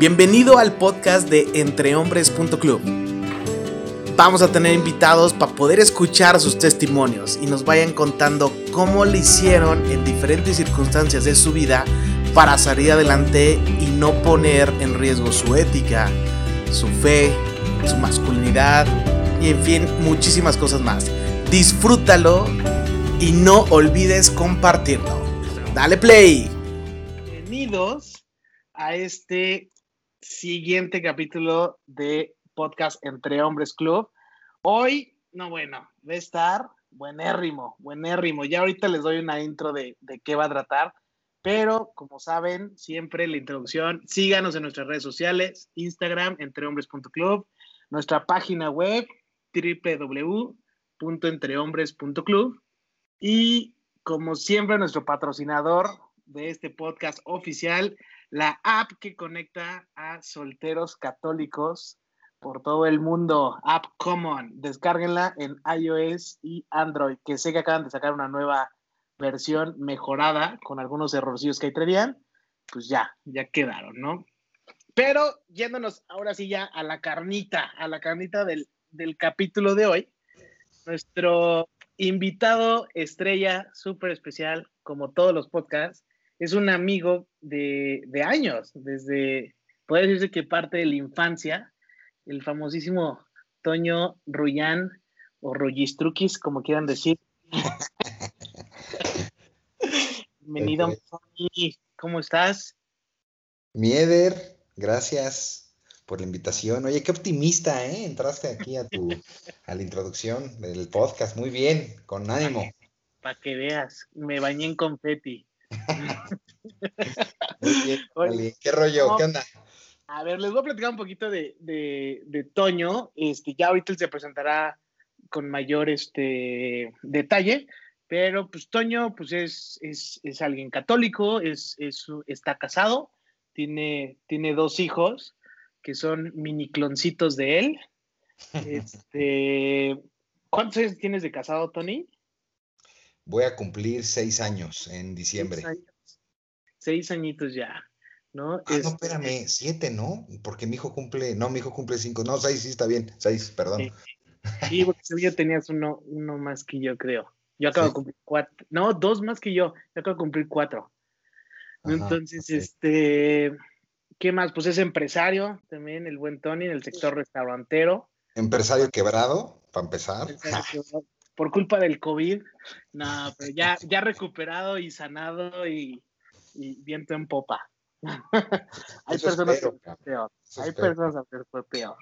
Bienvenido al podcast de entrehombres.club. Vamos a tener invitados para poder escuchar sus testimonios y nos vayan contando cómo le hicieron en diferentes circunstancias de su vida para salir adelante y no poner en riesgo su ética, su fe, su masculinidad y en fin, muchísimas cosas más. Disfrútalo y no olvides compartirlo. Dale play. Bienvenidos a este siguiente capítulo de podcast Entre Hombres Club. Hoy, no bueno, va a estar buenérrimo, buenérrimo. Ya ahorita les doy una intro de, de qué va a tratar, pero como saben, siempre la introducción, síganos en nuestras redes sociales, Instagram, entrehombres.club, nuestra página web, www.entrehombres.club y como siempre nuestro patrocinador de este podcast oficial, la app que conecta a solteros católicos por todo el mundo, App Common. Descárguenla en iOS y Android, que sé que acaban de sacar una nueva versión mejorada con algunos errorcillos que ahí traían. Pues ya, ya quedaron, ¿no? Pero yéndonos ahora sí ya a la carnita, a la carnita del, del capítulo de hoy, nuestro invitado estrella súper especial, como todos los podcasts, es un amigo de, de años, desde, puede decirse que parte de la infancia, el famosísimo Toño Ruyán o Rollistruquis, como quieran decir. Bienvenido, Tony. ¿Cómo estás? Mieder, gracias por la invitación. Oye, qué optimista, ¿eh? Entraste aquí a tu a la introducción del podcast. Muy bien, con ánimo. Para que veas, me bañé en confeti. ¿Qué rollo? ¿Qué onda? A ver, les voy a platicar un poquito de, de, Toño. Este, ya ahorita él se presentará con mayor este, detalle, pero pues Toño pues es, es, es alguien católico, es, es, está casado, tiene, tiene dos hijos que son mini cloncitos de él. Este, ¿Cuántos años tienes de casado, Tony? Voy a cumplir seis años en diciembre. Seis, añitos ya, ¿no? Ah, no, este, espérame, siete, ¿no? Porque mi hijo cumple, no, mi hijo cumple cinco, no, seis, sí está bien, seis, perdón. Sí, porque yo tenías uno, uno más que yo, creo. Yo acabo de cumplir cuatro, no, dos más que yo, yo acabo de cumplir cuatro. Entonces, este, ¿qué más? Pues es empresario también, el buen Tony, en el sector restaurantero. Empresario quebrado, para empezar por culpa del COVID. No, pero ya, ya recuperado y sanado y, viento en popa. Hay personas que fue peor. Hay personas que fue peor.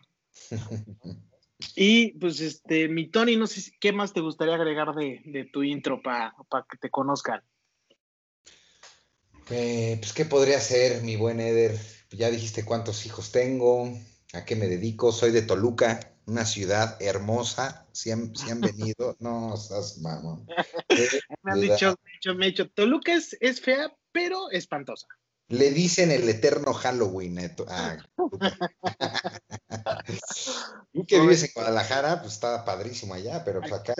y pues este, mi Tony, no sé qué más te gustaría agregar de, tu intro para que te conozcan. Eh, pues, ¿qué podría ser, mi buen Eder? Ya dijiste cuántos hijos tengo, a qué me dedico, soy de Toluca, una ciudad hermosa. Si han, han venido, no, estás mamón. me han dicho, me han dicho, Toluca es, fea, pero espantosa. Le dicen el eterno Halloween. Eh, ah, Tú que vives en Guadalajara, pues está padrísimo allá, pero pues acá.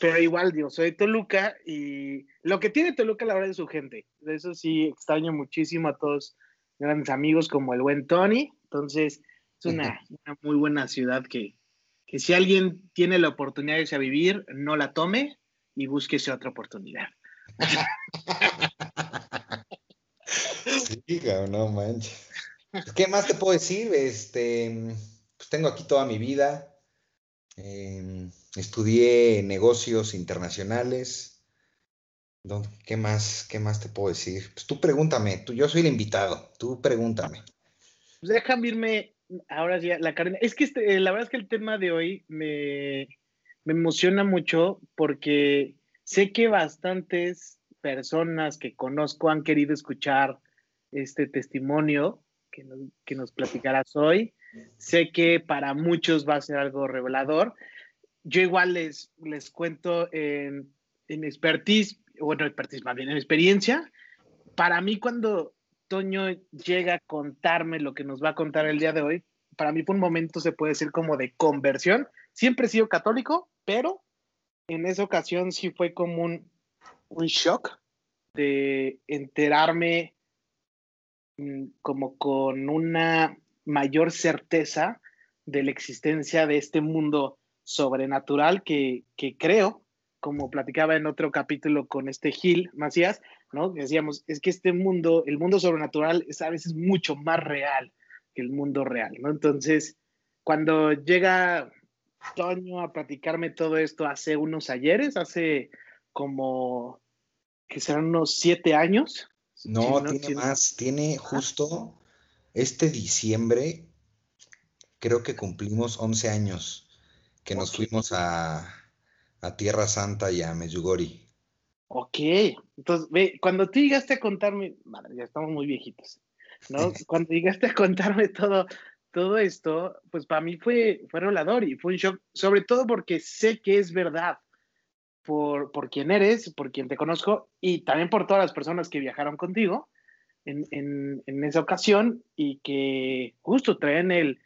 Pero igual, digo, soy de Toluca y lo que tiene Toluca, la verdad, es su gente. De eso sí extraño muchísimo a todos grandes amigos como el buen Tony. Entonces, es una, muy buena ciudad que, si alguien tiene la oportunidad de irse a vivir, no la tome y búsquese otra oportunidad. Sí, no manches. Pues, ¿Qué más te puedo decir? Este, pues tengo aquí toda mi vida. Em, estudié negocios internacionales. ¿Qué más, ¿Qué más te puedo decir? Pues tú pregúntame, tú, yo soy el invitado, tú pregúntame. Pues déjame irme ahora sí, la carne. Es que este, la verdad es que el tema de hoy me, emociona mucho porque sé que bastantes personas que conozco han querido escuchar este testimonio que nos, que nos platicarás hoy. Sé que para muchos va a ser algo revelador. Yo igual les, les cuento en, en expertise, bueno, expertise más bien en experiencia. Para mí cuando Toño llega a contarme lo que nos va a contar el día de hoy, para mí fue un momento, se puede decir, como de conversión. Siempre he sido católico, pero en esa ocasión sí fue como un, un shock de enterarme mm, como con una mayor certeza de la existencia de este mundo sobrenatural que creo, como platicaba en otro capítulo con este Gil Macías, ¿no? Decíamos, es que este mundo, el mundo sobrenatural es a veces mucho más real que el mundo real, ¿no? Entonces, cuando llega Toño a platicarme todo esto hace unos ayeres, hace como que serán unos siete años. No, tiene más, tiene justo este diciembre, creo que cumplimos 11 años que nos fuimos a, a, Tierra Santa y a Meyugori. Ok, entonces, ve, cuando tú llegaste a contarme, madre, ya estamos muy viejitos, ¿no? cuando llegaste a contarme todo, todo esto, pues para mí fue, fue revelador y fue un shock, sobre todo porque sé que es verdad por, por quién eres, por quien te conozco y también por todas las personas que viajaron contigo en, en, en esa ocasión y que justo traen el,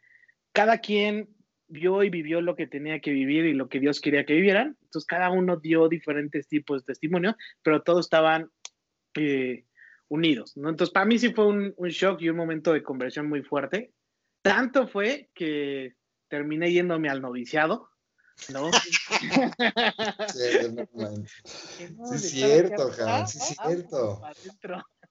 cada quien vio y vivió lo que tenía que vivir y lo que Dios quería que vivieran. Entonces cada uno dio diferentes tipos de testimonio, pero todos estaban eh, unidos, ¿no? Entonces para mí sí fue un, un, shock y un momento de conversión muy fuerte. Tanto fue que terminé yéndome al noviciado, ¿no? sí, es cierto, Jan, sí es cierto.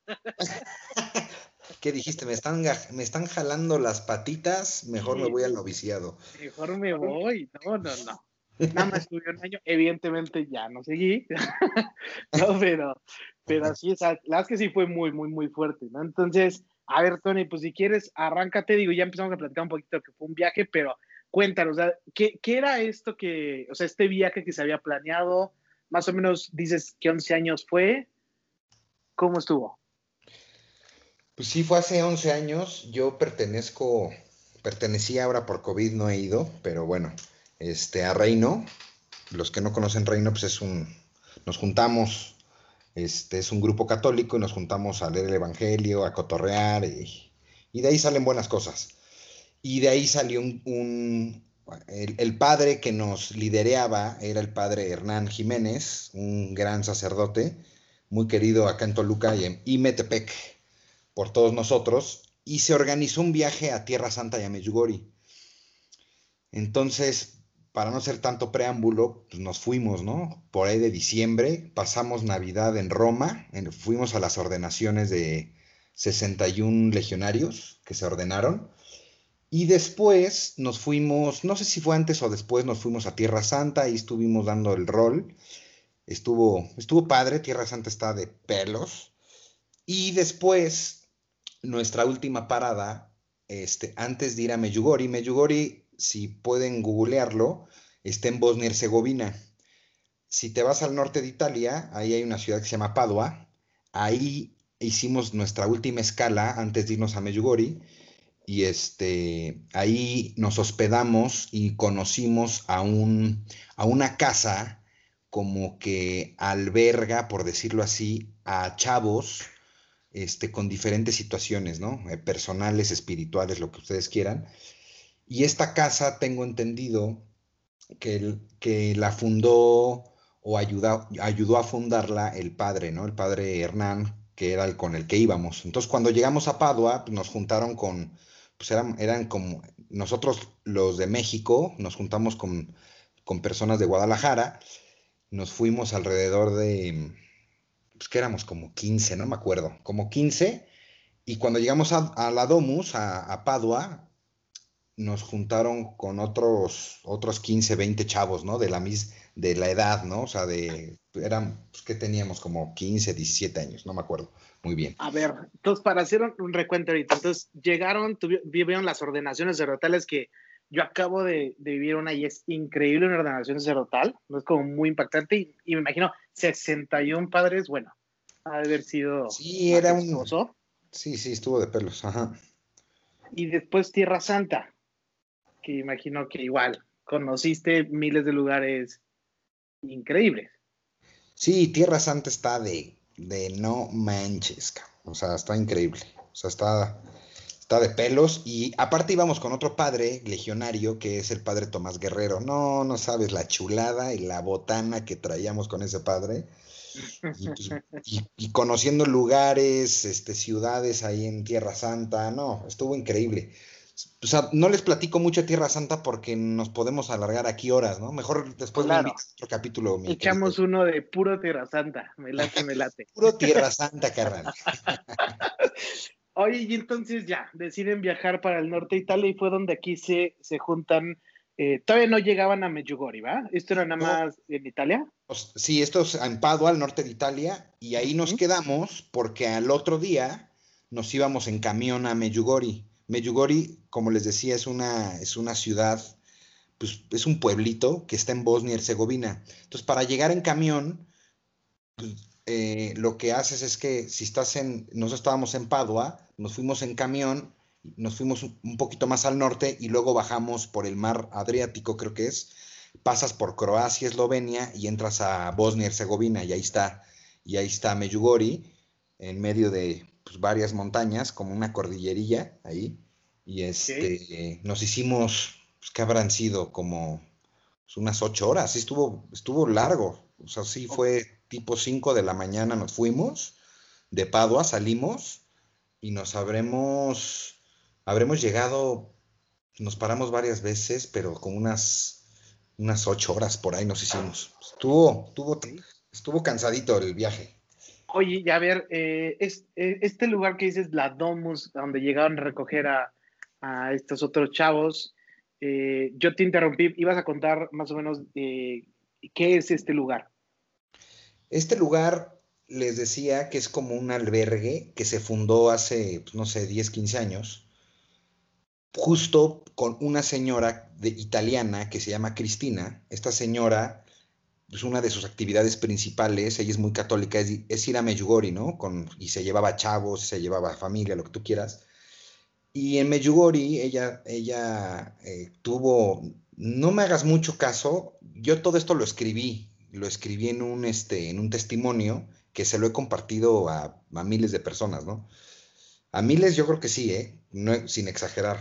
¿Qué dijiste? ¿Me están, ¿Me están jalando las patitas? Mejor me voy al noviciado. Mejor me voy. No, no, no. Nada más estuve un año. Evidentemente ya no seguí. no, pero, pero sí, o sea, la verdad es que sí fue muy, muy, muy fuerte, ¿no? Entonces, a ver, Tony, pues si quieres, arráncate, digo, ya empezamos a platicar un poquito que fue un viaje, pero cuéntanos, ¿qué, ¿qué, era esto que, o sea, este viaje que se había planeado? Más o menos dices que 11 años fue. ¿Cómo estuvo? Pues sí, fue hace 11 años. Yo pertenezco, pertenecía ahora por COVID, no he ido, pero bueno, este, a Reino. Los que no conocen Reino, pues es un, nos juntamos, este, es un grupo católico y nos juntamos a leer el Evangelio, a cotorrear y, y de ahí salen buenas cosas. Y de ahí salió un, un el, padre que nos lidereaba era el padre Hernán Jiménez, un gran sacerdote, muy querido acá en Toluca y en por todos nosotros y se organizó un viaje a Tierra Santa y a Medjugorje. Entonces, para no ser tanto preámbulo, pues nos fuimos, ¿no? Por ahí de diciembre, pasamos Navidad en Roma, fuimos a las ordenaciones de 61 legionarios que se ordenaron. Y después nos fuimos, no sé si fue antes o después, nos fuimos a Tierra Santa y estuvimos dando el rol. Estuvo, estuvo padre, Tierra Santa está de pelos. Y después nuestra última parada, este, antes de ir a Meyugori. Meyugori, si pueden googlearlo, está en Bosnia y Herzegovina. Si te vas al norte de Italia, ahí hay una ciudad que se llama Padua. Ahí hicimos nuestra última escala antes de irnos a Meyugori. Y este, ahí nos hospedamos y conocimos a, un, a una casa como que alberga, por decirlo así, a chavos este, con diferentes situaciones, ¿no? Eh, personales, espirituales, lo que ustedes quieran. Y esta casa, tengo entendido que, la fundó o ayudó, ayudó a fundarla el padre, ¿no? El padre Hernán, que era el con el que íbamos. Entonces, cuando llegamos a Padua, pues, nos juntaron con, pues eran, eran como, nosotros los de México, nos juntamos con, con personas de Guadalajara, nos fuimos alrededor de, pues que éramos como 15, no me acuerdo, como 15. Y cuando llegamos a, la Domus, a, Padua, nos juntaron con otros, otros 15, 20 chavos, ¿no? De la, mis, de la edad, ¿no? O sea, de, eran, pues que teníamos como 15, 17 años, no me acuerdo muy bien. A ver, entonces para hacer un recuento ahorita, entonces llegaron, vivieron las ordenaciones cerotales que yo acabo de, vivir una y es increíble una ordenación sacerdotal, no es como muy impactante y, y me imagino 61 padres, bueno, ha de haber sido. Sí, era un. Sí, sí, estuvo de pelos, ajá. Y después Tierra Santa, que imagino que igual conociste miles de lugares increíbles. Sí, Tierra Santa está de, de no manches, o sea, está increíble, o sea, está, está de pelos y aparte íbamos con otro padre legionario que es el padre Tomás Guerrero. No, no sabes la chulada y la botana que traíamos con ese padre y, conociendo lugares, este, ciudades ahí en Tierra Santa, no, estuvo increíble. O sea, no les platico mucho Tierra Santa porque nos podemos alargar aquí horas, ¿no? Mejor después claro. otro capítulo. Echamos uno de puro Tierra Santa, me late, me late. puro Tierra Santa, carnal. Oye, y entonces ya, deciden viajar para el norte de Italia y fue donde aquí se, se juntan eh, todavía no llegaban a Medjugorje, ¿va? ¿Esto era nada más en Italia? Pues, sí, esto es en Padua, al norte de Italia, y ahí nos quedamos porque al otro día nos íbamos en camión a Medjugorje. Medjugorje, como les decía, es una, es una ciudad, pues es un pueblito que está en Bosnia y Herzegovina. Entonces, para llegar en camión, pues, eh, lo que haces es que si estás en, nosotros estábamos en Padua, nos fuimos en camión nos fuimos un poquito más al norte y luego bajamos por el mar Adriático, creo que es, pasas por Croacia, Eslovenia y entras a Bosnia y Herzegovina y ahí está, y ahí está Meyugori, en medio de pues, varias montañas, como una cordillerilla ahí, y este, nos hicimos, pues, ¿qué habrán sido? Como pues, unas ocho horas, sí estuvo, estuvo largo, o sea, sí fue tipo cinco de la mañana nos fuimos, de Padua salimos y nos habremos habremos llegado, nos paramos varias veces, pero con unas, unas ocho horas por ahí nos hicimos. Estuvo, estuvo, estuvo cansadito el viaje. Oye, y a ver, eh, es, eh, este lugar que dices, la Domus, donde llegaron a recoger a, estos otros chavos, eh, yo te interrumpí, ibas a contar más o menos qué es este lugar. Este lugar, les decía que es como un albergue que se fundó hace, pues, no sé, 10, 15 años justo con una señora de, italiana que se llama Cristina. Esta señora, pues una de sus actividades principales, ella es muy católica, es, ir a Meyugori, ¿no? Con, y se llevaba chavos, se llevaba familia, lo que tú quieras. Y en Meyugori ella, ella eh, tuvo, no me hagas mucho caso, yo todo esto lo escribí, lo escribí en un, este, en un testimonio que se lo he compartido a, a miles de personas, ¿no? A miles yo creo que sí, ¿eh? No, sin exagerar.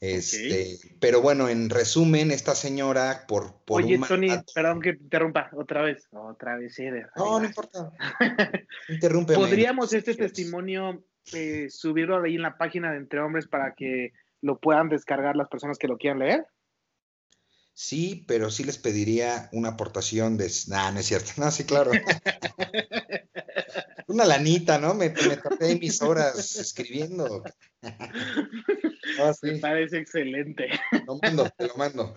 Este, Pero bueno, en resumen, esta señora, por, por Oye, Tony, perdón que te interrumpa, otra vez, otra vez, sí, No, no importa. Interrumpe. ¿Podríamos este testimonio eh, subirlo ahí en la página de Entre Hombres para que lo puedan descargar las personas que lo quieran leer? Sí, pero sí les pediría una aportación de... No, no es cierto. No, sí, claro. una lanita, ¿no? Me, me tapé mis horas escribiendo. Ah, me parece excelente. Lo mando, te lo mando.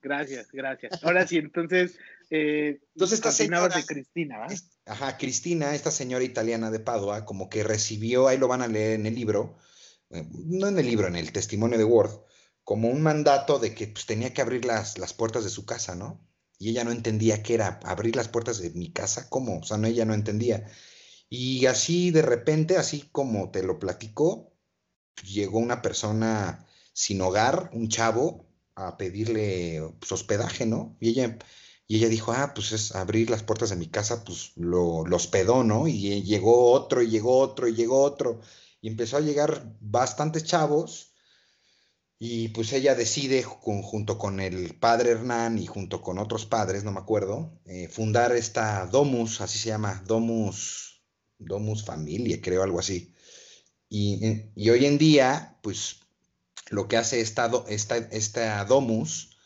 Gracias, gracias. Ahora sí, entonces, eh, entonces esta señora de Cristina, ¿verdad? Ajá, Cristina, esta señora italiana de Padua, como que recibió, ahí lo van a leer en el libro, eh, no en el libro, en el testimonio de Word, como un mandato de que pues, tenía que abrir las, las puertas de su casa, ¿no? Y ella no entendía qué era abrir las puertas de mi casa, ¿cómo? O sea, no, ella no entendía. Y así de repente, así como te lo platicó, llegó una persona sin hogar, un chavo, a pedirle pues, hospedaje, ¿no? Y ella, y ella dijo, ah, pues es abrir las puertas de mi casa, pues lo, lo hospedó, ¿no? Y llegó otro, y llegó otro, y llegó otro. Y empezó a llegar bastantes chavos. Y pues ella decide, junto con el padre Hernán y junto con otros padres, no me acuerdo, eh, fundar esta Domus, así se llama, Domus, Domus Familia, creo, algo así. Y, hoy en día, pues lo que hace esta, esta, esta Domus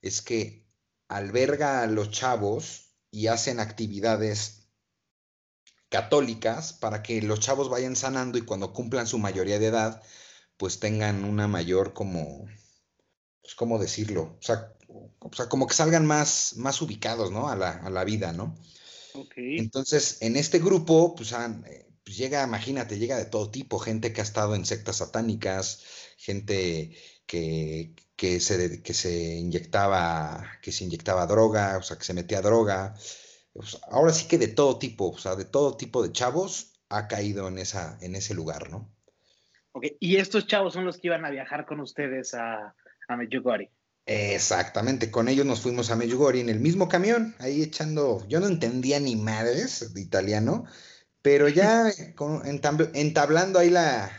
es que alberga a los chavos y hacen actividades católicas para que los chavos vayan sanando y cuando cumplan su mayoría de edad, pues tengan una mayor como, pues cómo decirlo, o sea, o sea, como que salgan más, más ubicados, ¿no? A la, a la vida, ¿no? Okay. Entonces, en este grupo, pues han, eh, pues llega, imagínate, llega de todo tipo, gente que ha estado en sectas satánicas, gente que, que, se, que se inyectaba, que se inyectaba droga, o sea, que se metía droga. ahora sí que de todo tipo, o sea, de todo tipo de chavos ha caído en, esa, en ese lugar, ¿no? Ok, y estos chavos son los que iban a viajar con ustedes a, a Medjugorje. Exactamente, con ellos nos fuimos a Medjugorje en el mismo camión, ahí echando, yo no entendía ni madres de italiano, pero ya entablando ahí la,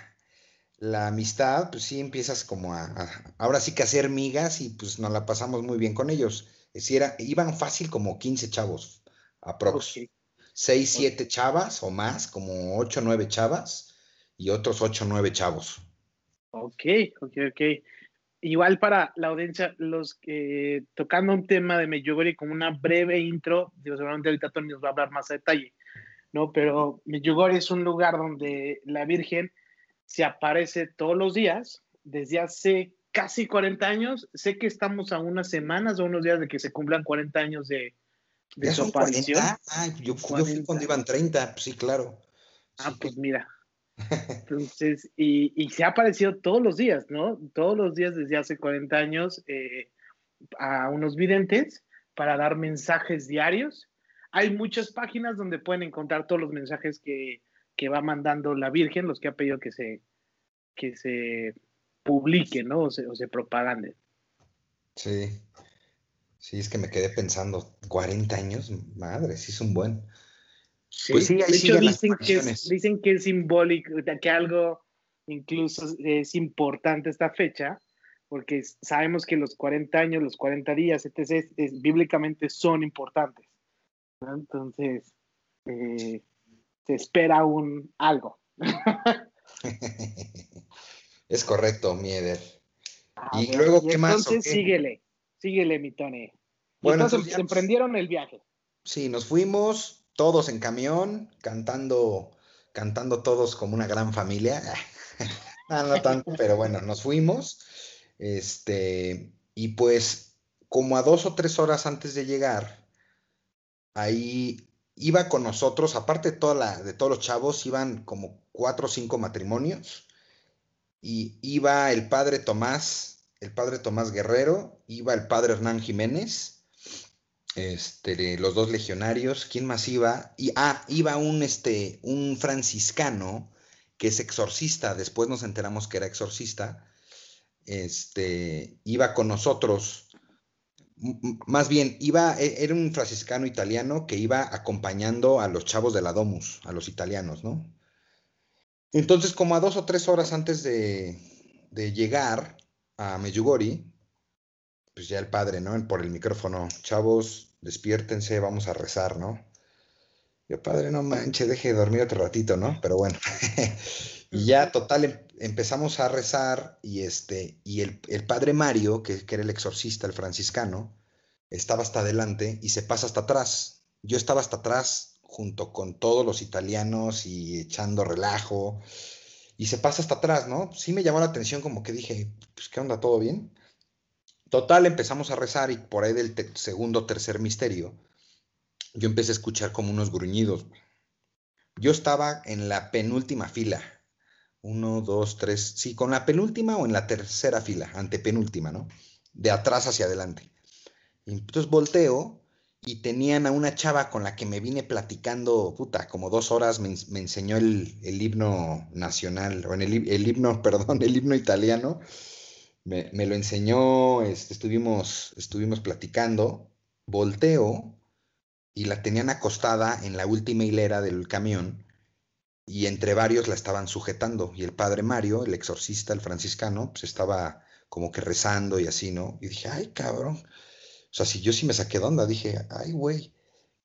amistad, pues sí empiezas como a, ahora sí que hacer migas y pues nos la pasamos muy bien con ellos. Es era, iban fácil como 15 chavos, aprox. seis, siete chavas o más, como ocho, nueve chavas y otros ocho, nueve chavos. Ok, ok, ok. Igual para la audiencia, los que tocando un tema de Medjugorje como una breve intro, digo, seguramente ahorita Tony nos va a hablar más a detalle, ¿no? Pero Medjugorje es un lugar donde la Virgen se aparece todos los días, desde hace casi 40 años. Sé que estamos a unas semanas o unos días de que se cumplan 40 años de, de su aparición. Ah, yo, yo, fui cuando iban 30, pues sí, claro. Ah, pues mira. Entonces, y, se ha aparecido todos los días, ¿no? Todos los días desde hace 40 años eh, a unos videntes para dar mensajes diarios. Hay muchas páginas donde pueden encontrar todos los mensajes que, que va mandando la Virgen, los que ha pedido que se, que se publiquen, ¿no? O se, o se propaganden. Sí. Sí, es que me quedé pensando, 40 años, madre, sí es un buen. Sí, pues sí, de hecho dicen que, es, dicen que es simbólico, que algo incluso es importante esta fecha, porque sabemos que los 40 años, los 40 días, etc., es, bíblicamente son importantes. Entonces, eh, se espera un algo. es correcto, Mieder. y luego, ¿qué más? Entonces, síguele, síguele, mi Tony. Bueno, entonces, emprendieron el viaje. Sí, nos fuimos todos en camión, cantando, cantando todos como una gran familia. no, tanto, pero bueno, nos fuimos. Este, y pues, como a dos o tres horas antes de llegar, ahí iba con nosotros, aparte toda la, de todos los chavos, iban como cuatro o cinco matrimonios. Y iba el padre Tomás, el padre Tomás Guerrero, iba el padre Hernán Jiménez, este, los dos legionarios, ¿quién más iba? Y, ah, iba un, este, un franciscano que es exorcista, después nos enteramos que era exorcista, este, iba con nosotros más bien, iba, e, era un franciscano italiano que iba acompañando a los chavos de la Domus, a los italianos, ¿no? Entonces, como a dos o tres horas antes de, llegar a Meyugori, pues ya el padre, ¿no? Por el micrófono, chavos, despiértense, vamos a rezar, ¿no? Yo, padre, no manche, deje de dormir otro ratito, ¿no? Pero bueno. y ya, total, em, empezamos a rezar y, este, y el, padre Mario, que, era el exorcista, el franciscano, estaba hasta adelante y se pasa hasta atrás. Yo estaba hasta atrás junto con todos los italianos y echando relajo y se pasa hasta atrás, ¿no? Sí me llamó la atención como que dije, pues qué onda, todo bien. Total, empezamos a rezar y por ahí del segundo, tercer misterio, yo empecé a escuchar como unos gruñidos. Yo estaba en la penúltima fila, uno, dos, tres, sí, con la penúltima o en la tercera fila, antepenúltima, ¿no? De atrás hacia adelante. entonces volteo y tenían a una chava con la que me vine platicando, puta, como dos horas me, enseñó el, himno nacional, o en el, himno, perdón, el himno italiano. Me, lo enseñó, este, estuvimos, estuvimos platicando, volteo y la tenían acostada en la última hilera del camión y entre varios la estaban sujetando. Y el padre Mario, el exorcista, el franciscano, pues estaba como que rezando y así, ¿no? Y dije, ay, cabrón. O sea, si yo sí me saqué de onda, dije, ay, güey.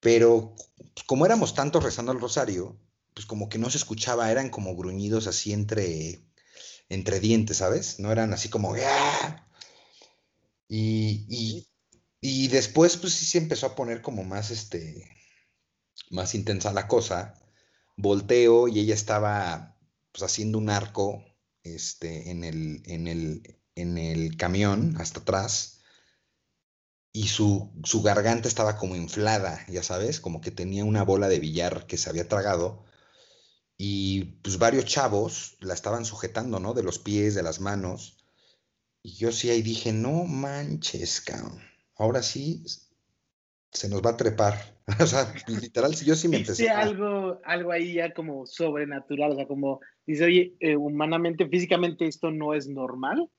Pero pues, como éramos tantos rezando el rosario, pues como que no se escuchaba, eran como gruñidos así entre, entre dientes, ¿sabes? No eran así como, ¡Ah! Y, y, y después, pues sí se empezó a poner como más, este, más intensa la cosa volteo y ella estaba pues, haciendo un arco este, en, el, en, el, en el camión hasta atrás y su, su, garganta estaba como inflada, ya sabes, como que tenía una bola de billar que se había tragado y pues varios chavos la estaban sujetando, ¿no? De los pies, de las manos. Y yo sí ahí dije, no manches, cabrón. Ahora sí se nos va a trepar. o sea, literal, yo sí me empecé. algo, algo ahí ya como sobrenatural, o sea, como dice, oye, eh, humanamente, físicamente esto no es normal.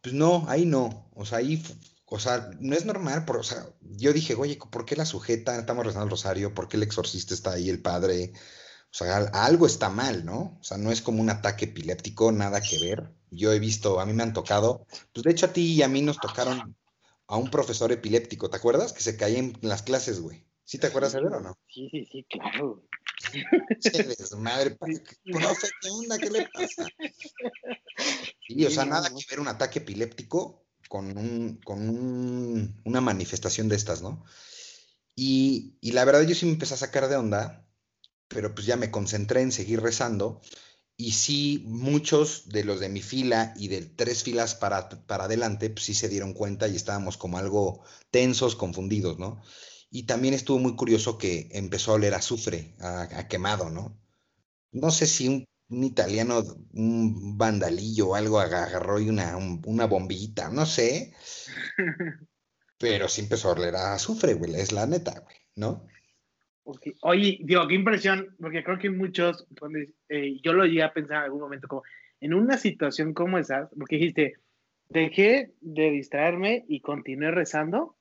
Pues no, ahí no. O sea, ahí, o sea, no es normal, o sea, yo dije, oye, ¿por qué la sujeta? Estamos rezando el rosario, ¿por qué el exorcista está ahí, el padre? O sea, algo está mal, ¿no? O sea, no es como un ataque epiléptico, nada que ver. Yo he visto, a mí me han tocado, pues de hecho a ti y a mí nos tocaron a un profesor epiléptico, ¿te acuerdas? Que se caía en las clases, güey. ¿Sí te acuerdas de ver o no? Sí, sí, sí, claro. Che, desmadre, qué onda, ¿qué le pasa? Sí, o sea, nada que ver un ataque epiléptico con, un, con un- una manifestación de estas, ¿no? Y, y la verdad yo sí me empecé a sacar de onda, pero pues ya me concentré en seguir rezando. Y sí, muchos de los de mi fila y de tres filas para, para adelante, pues sí se dieron cuenta y estábamos como algo tensos, confundidos, ¿no? Y también estuvo muy curioso que empezó a oler azufre, a, a quemado, ¿no? No sé si un, un italiano, un vandalillo o algo aga- agarró y una, un- una bombillita, no sé, pero sí empezó a oler a azufre, güey, es la neta, güey, ¿no? Oye, digo, qué impresión, porque creo que muchos, eh, yo lo llegué a pensar en algún momento, como en una situación como esa, porque dijiste, dejé de distraerme y continué rezando,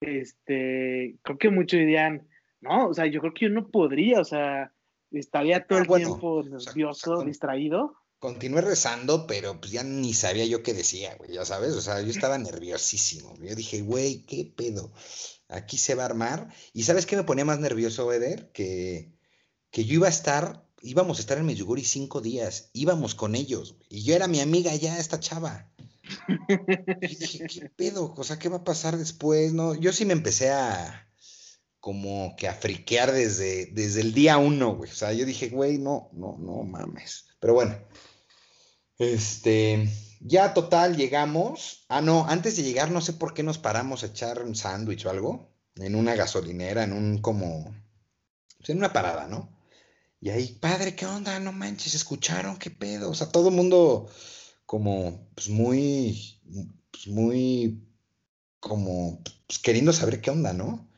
este, creo que muchos dirían, no, o sea, yo creo que yo no podría, o sea, estaría todo Ah, el bueno, tiempo nervioso, o sea, distraído. Continué rezando, pero pues ya ni sabía yo qué decía, güey, ya sabes, o sea, yo estaba nerviosísimo, yo dije, güey, ¿qué pedo? Aquí se va a armar. ¿Y sabes qué me ponía más nervioso, Eder? Que, que yo iba a estar, íbamos a estar en Medjugorje cinco días, íbamos con ellos, y yo era mi amiga ya, esta chava. Y dije, ¿qué pedo? O sea, ¿qué va a pasar después? No, yo sí me empecé a como que a friquear desde, desde el día uno, güey. O sea, yo dije, güey, no, no, no mames. Pero bueno, este, ya total llegamos. Ah, no, antes de llegar, no sé por qué nos paramos a echar un sándwich o algo en una gasolinera, en un como, pues, en una parada, ¿no? Y ahí, padre, ¿qué onda? No manches, ¿escucharon? ¿Qué pedo? O sea, todo el mundo como, pues muy, pues muy, como, pues, queriendo saber qué onda, ¿no?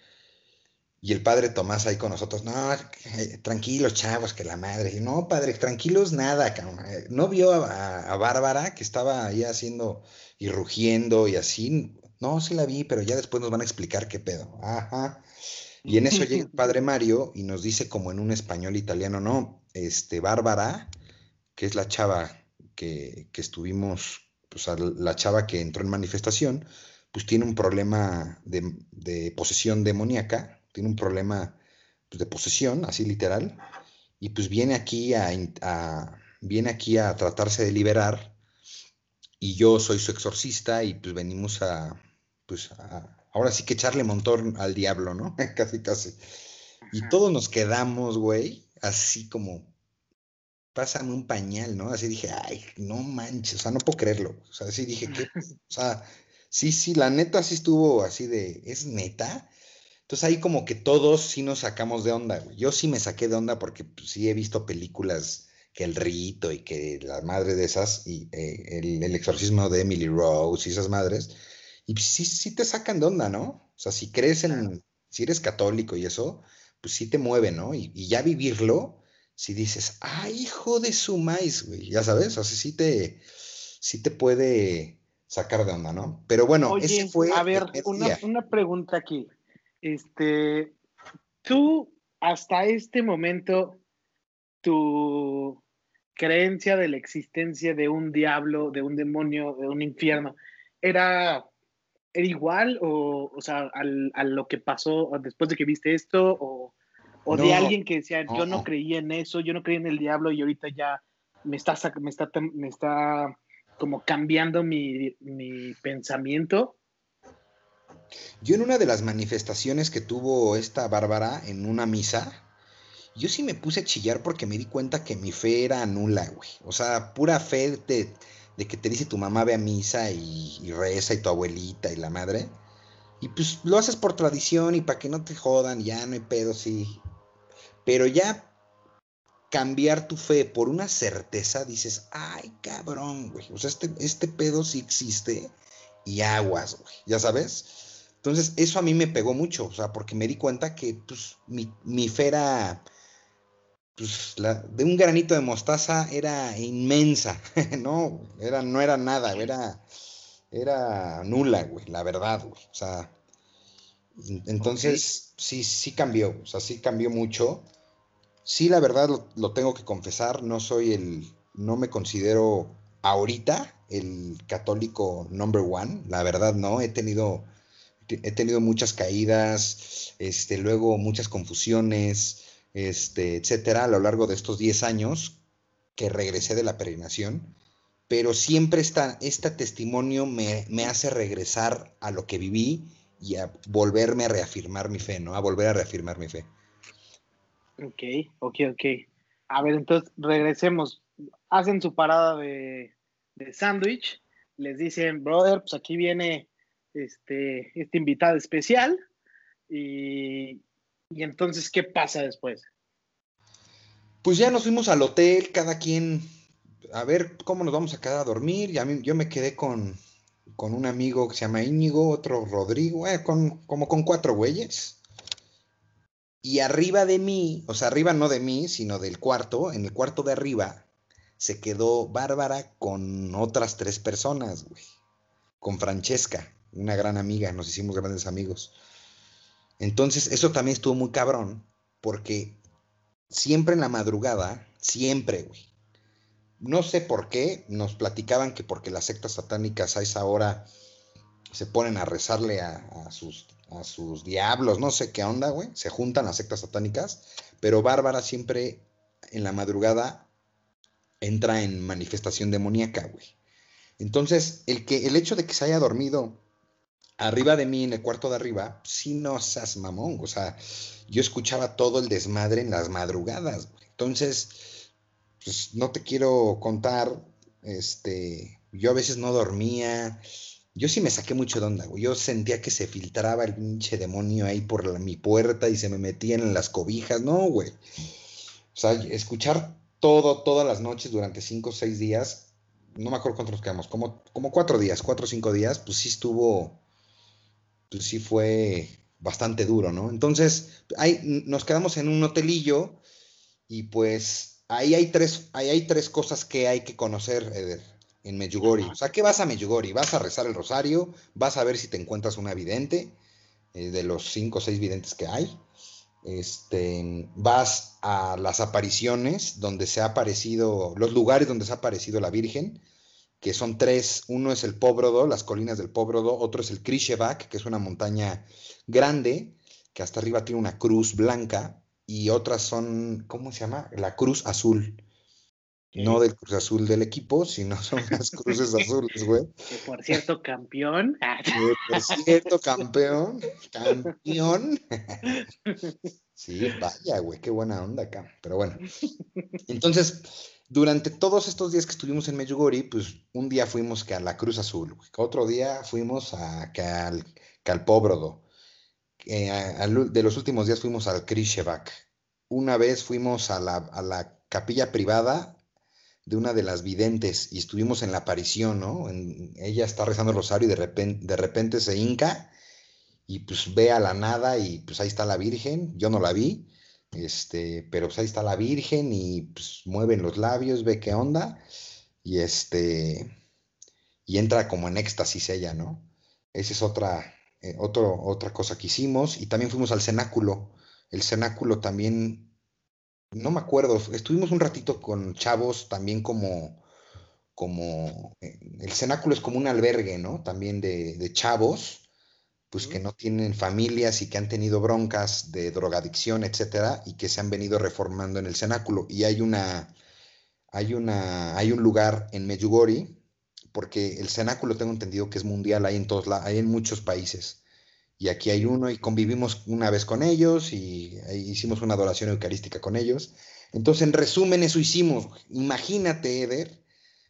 Y el padre Tomás ahí con nosotros, no, eh, tranquilos, chavos, que la madre. No, padre, tranquilos, nada. Eh, ¿No vio a, a- Bárbara que estaba ahí haciendo y rugiendo y así? No, sí la vi, pero ya después nos van a explicar qué pedo. Ajá. Y en eso llega el padre Mario y nos dice como en un español italiano, no, este, Bárbara, que es la chava que, que estuvimos, pues la chava que entró en manifestación, pues tiene un problema de, de posesión demoníaca, tiene un problema pues, de posesión, así literal, y pues viene aquí a, viene aquí a tratarse de liberar, y yo soy su exorcista, y pues venimos a, pues a- ahora sí que echarle montón al diablo, ¿no? casi, casi. Y todos nos quedamos, güey, así como, pásame un pañal, ¿no? Así dije, ay, no manches, o sea, no puedo creerlo. O sea, sí dije, ¿qué? O sea, sí, sí, la neta sí estuvo así de, ¿es neta? Entonces ahí como que todos sí nos sacamos de onda, güey. Yo sí me saqué de onda porque pues, sí he visto películas que El Rito y que la madre de esas, y eh, el, el exorcismo de Emily Rose y esas madres, y pues, sí, sí te sacan de onda, ¿no? O sea, si crees en, si eres católico y eso, pues sí te mueve, ¿no? Y, y ya vivirlo, si dices, ay, hijo de su maíz, güey, ya sabes, o sea, sí te, sí te puede sacar de onda, ¿no? Pero bueno, ese Oye, fue a ver, una, una pregunta aquí. Este, tú, hasta este momento, tu creencia de la existencia de un diablo, de un demonio, de un infierno, ¿era, era igual o, o sea, al- a lo que pasó después de que viste esto? ¿O, o de alguien que decía, yo no no. creía en eso, yo no creía en el diablo y ahorita ya me está, me está, me está como cambiando mi, mi pensamiento? Yo en una de las manifestaciones que tuvo esta Bárbara en una misa, yo sí me puse a chillar porque me di cuenta que mi fe era nula, güey. O sea, pura fe de, de que te dice tu mamá ve a misa y, y reza y tu abuelita y la madre. Y pues lo haces por tradición y para que no te jodan, ya no hay pedo, sí. Pero ya cambiar tu fe por una certeza, dices, ay, cabrón, güey. O sea, este, este pedo sí existe y aguas, güey. ¿Ya sabes? Entonces, eso a mí me pegó mucho, o sea, porque me di cuenta que pues, mi, mi fe era, pues, la, de un granito de mostaza era inmensa, ¿no? Era, no era nada, era, era nula, güey, la verdad, güey. O sea, en- entonces, sí, sí cambió, o sea, sí cambió mucho. Sí, la verdad lo, lo tengo que confesar, no soy el, no me considero ahorita el católico number one, la verdad no, he tenido he tenido muchas caídas, este, luego muchas confusiones, este, etcétera, a lo largo de estos 10 años que regresé de la peregrinación, pero siempre esta, este testimonio me, me, hace regresar a lo que viví y a volverme a reafirmar mi fe, ¿no? A volver a reafirmar mi fe. Ok, ok, ok. A ver, entonces regresemos. Hacen su parada de, de sándwich, les dicen, brother, pues aquí viene este, este invitado especial. Y, y entonces, ¿qué pasa después? Pues ya nos fuimos al hotel, cada quien a ver cómo nos vamos a quedar a dormir. Y mí, yo me quedé con, con un amigo que se llama Íñigo, otro Rodrigo, eh, con, como con cuatro güeyes. Y arriba de mí, o sea, arriba no de mí, sino del cuarto, en el cuarto de arriba, se quedó Bárbara con otras tres personas, güey. Con Francesca, una gran amiga, nos hicimos grandes amigos. Entonces, eso también estuvo muy cabrón, porque siempre en la madrugada, siempre, güey. No sé por qué, nos platicaban que porque las sectas satánicas a esa hora se ponen a rezarle a, sus, a sus diablos, no sé qué onda, güey. Se juntan las sectas satánicas, pero Bárbara siempre en la madrugada entra en manifestación demoníaca, güey. Entonces, el, que, el hecho de que se haya dormido arriba de mí, en el cuarto de arriba, sí no seas mamón. O sea, yo escuchaba todo el desmadre en las madrugadas. Entonces, pues no te quiero contar, este, yo a veces no dormía. Yo sí me saqué mucho de onda, güey. Yo sentía que se filtraba el pinche demonio ahí por mi puerta y se me metían en las cobijas. No, güey. O sea, escuchar todo, todas las noches durante cinco o seis días, no me acuerdo cuántos quedamos, como, como cuatro días, cuatro o cinco días, pues sí estuvo, pues sí fue bastante duro, ¿no? Entonces, ahí nos quedamos en un hotelillo y pues ahí hay tres, ahí hay tres cosas que hay que conocer, Eder, en Medjugorje. O sea, ¿qué vas a Medjugorje? Vas a rezar el rosario, vas a ver si te encuentras una vidente, eh, de los cinco o seis videntes que hay. Este, vas a las apariciones donde se ha aparecido, los lugares donde se ha aparecido la Virgen, que son tres. Uno es el Pobrodo, las colinas del Pobrodo, otro es el Krishevak, que es una montaña grande, que hasta arriba tiene una cruz blanca, y otras son, ¿cómo se llama? La cruz azul. No del Cruz Azul del equipo, sino son las cruces azules, güey. Que por cierto, campeón. por cierto, campeón. Campeón. Sí, vaya, güey, qué buena onda acá. Pero bueno. Entonces, durante todos estos días que estuvimos en Medjugorje, pues un día fuimos que a la Cruz Azul, otro día fuimos a, que al, que al Pobrodo, de los últimos días fuimos al Krishevak, una vez fuimos a la, a la capilla privada de una de las videntes y estuvimos en la aparición, ¿no? ella está rezando el rosario y de repente, de repente se hinca y pues ve a la nada y pues ahí está la Virgen, yo no la vi, este, pero pues ahí está la Virgen y pues mueven los labios, ve qué onda y este, y entra como en éxtasis ella, ¿no? Esa es otra, eh, otra cosa que hicimos y también fuimos al cenáculo. El cenáculo también no me acuerdo, estuvimos un ratito con chavos también como, como, eh, el cenáculo es como un albergue, ¿no? También de, chavos, pues que no tienen familias y que han tenido broncas de drogadicción, etcétera, y que se han venido reformando en el cenáculo. Y hay una, hay una, hay un lugar en Medjugorje, porque el cenáculo tengo entendido que es mundial, hay en todos, hay en muchos países y aquí hay uno y convivimos una vez con ellos y hicimos una adoración eucarística con ellos. Entonces, en resumen, eso hicimos. Imagínate, Eder,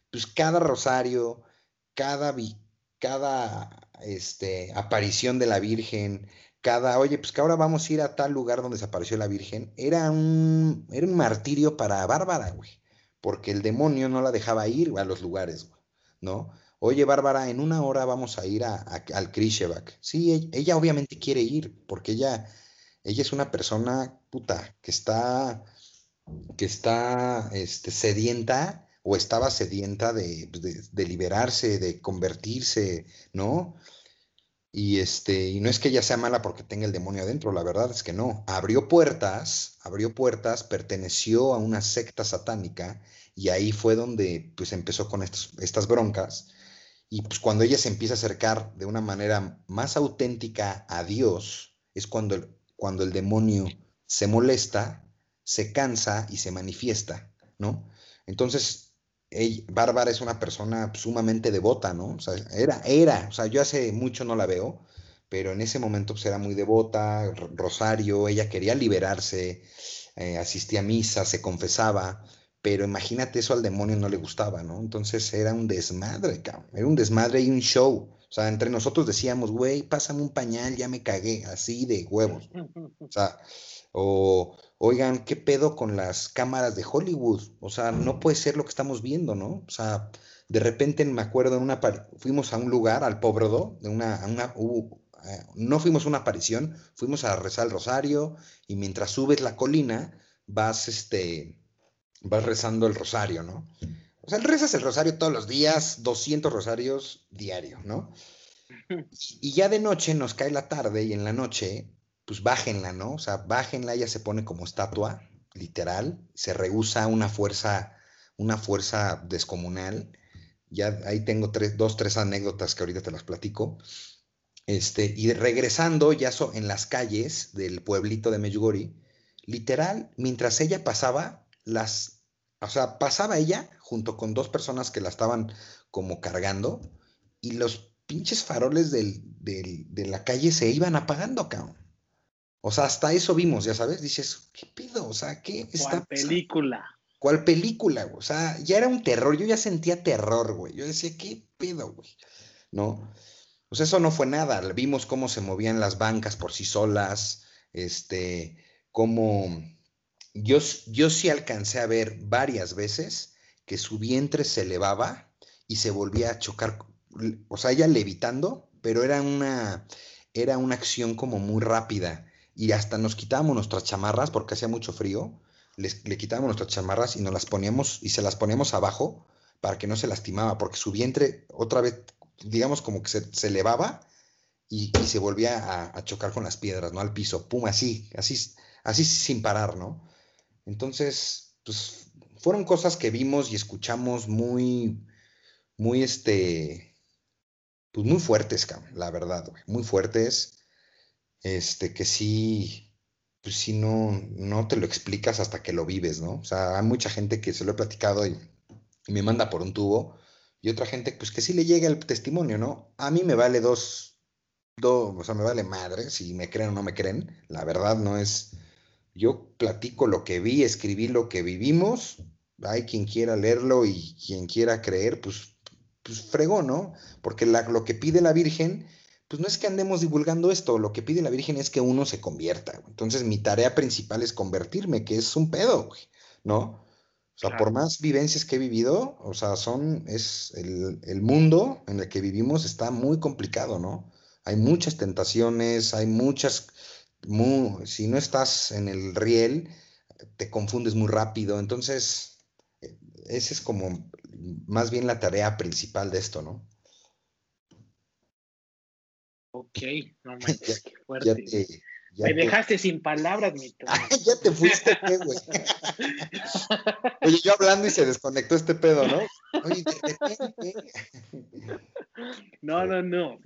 pues cada rosario, cada, cada este, aparición de la Virgen, cada, oye, pues que ahora vamos a ir a tal lugar donde se apareció la Virgen, era un, era un martirio para Bárbara, güey, porque el demonio no la dejaba ir a los lugares, ¿no? Oye, Bárbara, en una hora vamos a ir a, al Krishevak. Sí, e, ella, obviamente quiere ir, porque ella, ella es una persona puta que está, que está este, sedienta o estaba sedienta de, de, liberarse, de convertirse, ¿no? Y, este, y no es que ella sea mala porque tenga el demonio adentro, la verdad es que no. Abrió puertas, abrió puertas, perteneció a una secta satánica y ahí fue donde pues empezó con estas broncas Y pues cuando ella se empieza a acercar de una manera más auténtica a Dios, es cuando el, cuando el demonio se molesta, se cansa y se manifiesta, ¿no? Entonces, Bárbara es una persona sumamente devota, ¿no? O sea, era, era, o sea, yo hace mucho no la veo, pero en ese momento pues, era muy devota, rosario, ella quería liberarse, eh, asistía a misa, se confesaba, pero imagínate eso al demonio no le gustaba, ¿no? Entonces era un desmadre, cabrón, era un desmadre y un show. O sea, entre nosotros decíamos, güey, pásame un pañal, ya me cagué, así de huevos. O sea, o, oigan, ¿qué pedo con las cámaras de Hollywood? O sea, no puede ser lo que estamos viendo, ¿no? O sea, de repente me acuerdo, en una fuimos a un lugar, al Pobredo, de una, una eh, no fuimos a una aparición, fuimos a rezar el rosario y mientras subes la colina vas, este, vas rezando el rosario, ¿no? O sea, rezas el rosario todos los días, 200 rosarios diario, ¿no? Y ya de noche nos cae la tarde y en la noche, pues bájenla, ¿no? O sea, bájenla, ella se pone como estatua, literal, se rehúsa una fuerza, una fuerza descomunal. Ya ahí tengo tres, dos, tres anécdotas que ahorita te las platico. Este, y regresando ya en las calles del pueblito de Medjugorje, literal, mientras ella pasaba, las, o sea, pasaba ella junto con dos personas que la estaban como cargando y los pinches faroles del, de la calle se iban apagando, cabrón. O sea, hasta eso vimos, ya sabes, dices, ¿qué pido? O sea, ¿qué está ¿Cuál película? ¿Cuál película, güey? O sea, ya era un terror, yo ya sentía terror, güey. Yo decía, ¿qué pedo, güey? ¿No? Pues eso no fue nada. Vimos cómo se movían las bancas por sí solas, este, cómo yo, yo sí alcancé a ver varias veces que su vientre se elevaba y se volvía a chocar, o sea, ella levitando, pero era una, era una acción como muy rápida y hasta nos quitábamos nuestras chamarras porque hacía mucho frío, le quitábamos nuestras chamarras y nos las poníamos y se las poníamos abajo para que no se lastimaba, porque su vientre otra vez digamos, como que se, elevaba y, se volvía a, chocar con las piedras, ¿no? Al piso, pum, así, así, así sin parar, ¿no? Entonces, pues fueron cosas que vimos y escuchamos muy, muy, este, pues muy fuertes, la verdad, muy fuertes, este, que sí, pues sí, no, no te lo explicas hasta que lo vives, ¿no? O sea, hay mucha gente que se lo he platicado y me manda por un tubo y otra gente, pues que sí le llega el testimonio, ¿no? A mí me vale dos, dos, o sea, me vale madre si me creen o no me creen. La verdad no es, yo platico lo que vi, escribí lo que vivimos, hay quien quiera leerlo y quien quiera creer, pues, pues fregó, ¿no? Porque lo que pide la Virgen, pues no es que andemos divulgando esto, lo que pide la Virgen es que uno se convierta. Entonces mi tarea principal es convertirme, que es un pedo, ¿no? O sea, por más vivencias que he vivido, o sea, son, es el, mundo en el que vivimos está muy complicado, ¿no? Hay muchas tentaciones, hay muchas, si no estás en el riel, te confundes muy rápido. Entonces, e, esa es como más bien la tarea principal de esto, ¿no? Ok, no manches, qué fuerte. Me dejaste sin palabras, mi ya te fuiste, güey. Oye, yo hablando y se desconectó este pedo, ¿no? Oye, No, no, no.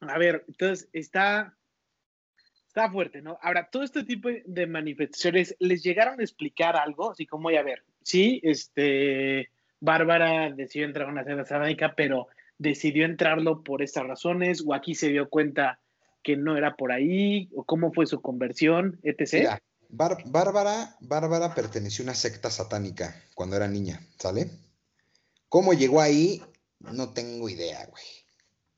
A ver, entonces está, está fuerte, ¿no? Ahora, todo este tipo de manifestaciones, ¿les llegaron a explicar algo? Así como, a ver, sí, este, Bárbara decidió entrar a una cena satánica, pero decidió entrarlo por estas razones, o aquí se dio cuenta que no era por ahí, o cómo fue su conversión, etc. Bárbara, Bárbara perteneció a una secta satánica cuando era niña, ¿sale? ¿Cómo llegó ahí? No tengo idea, güey.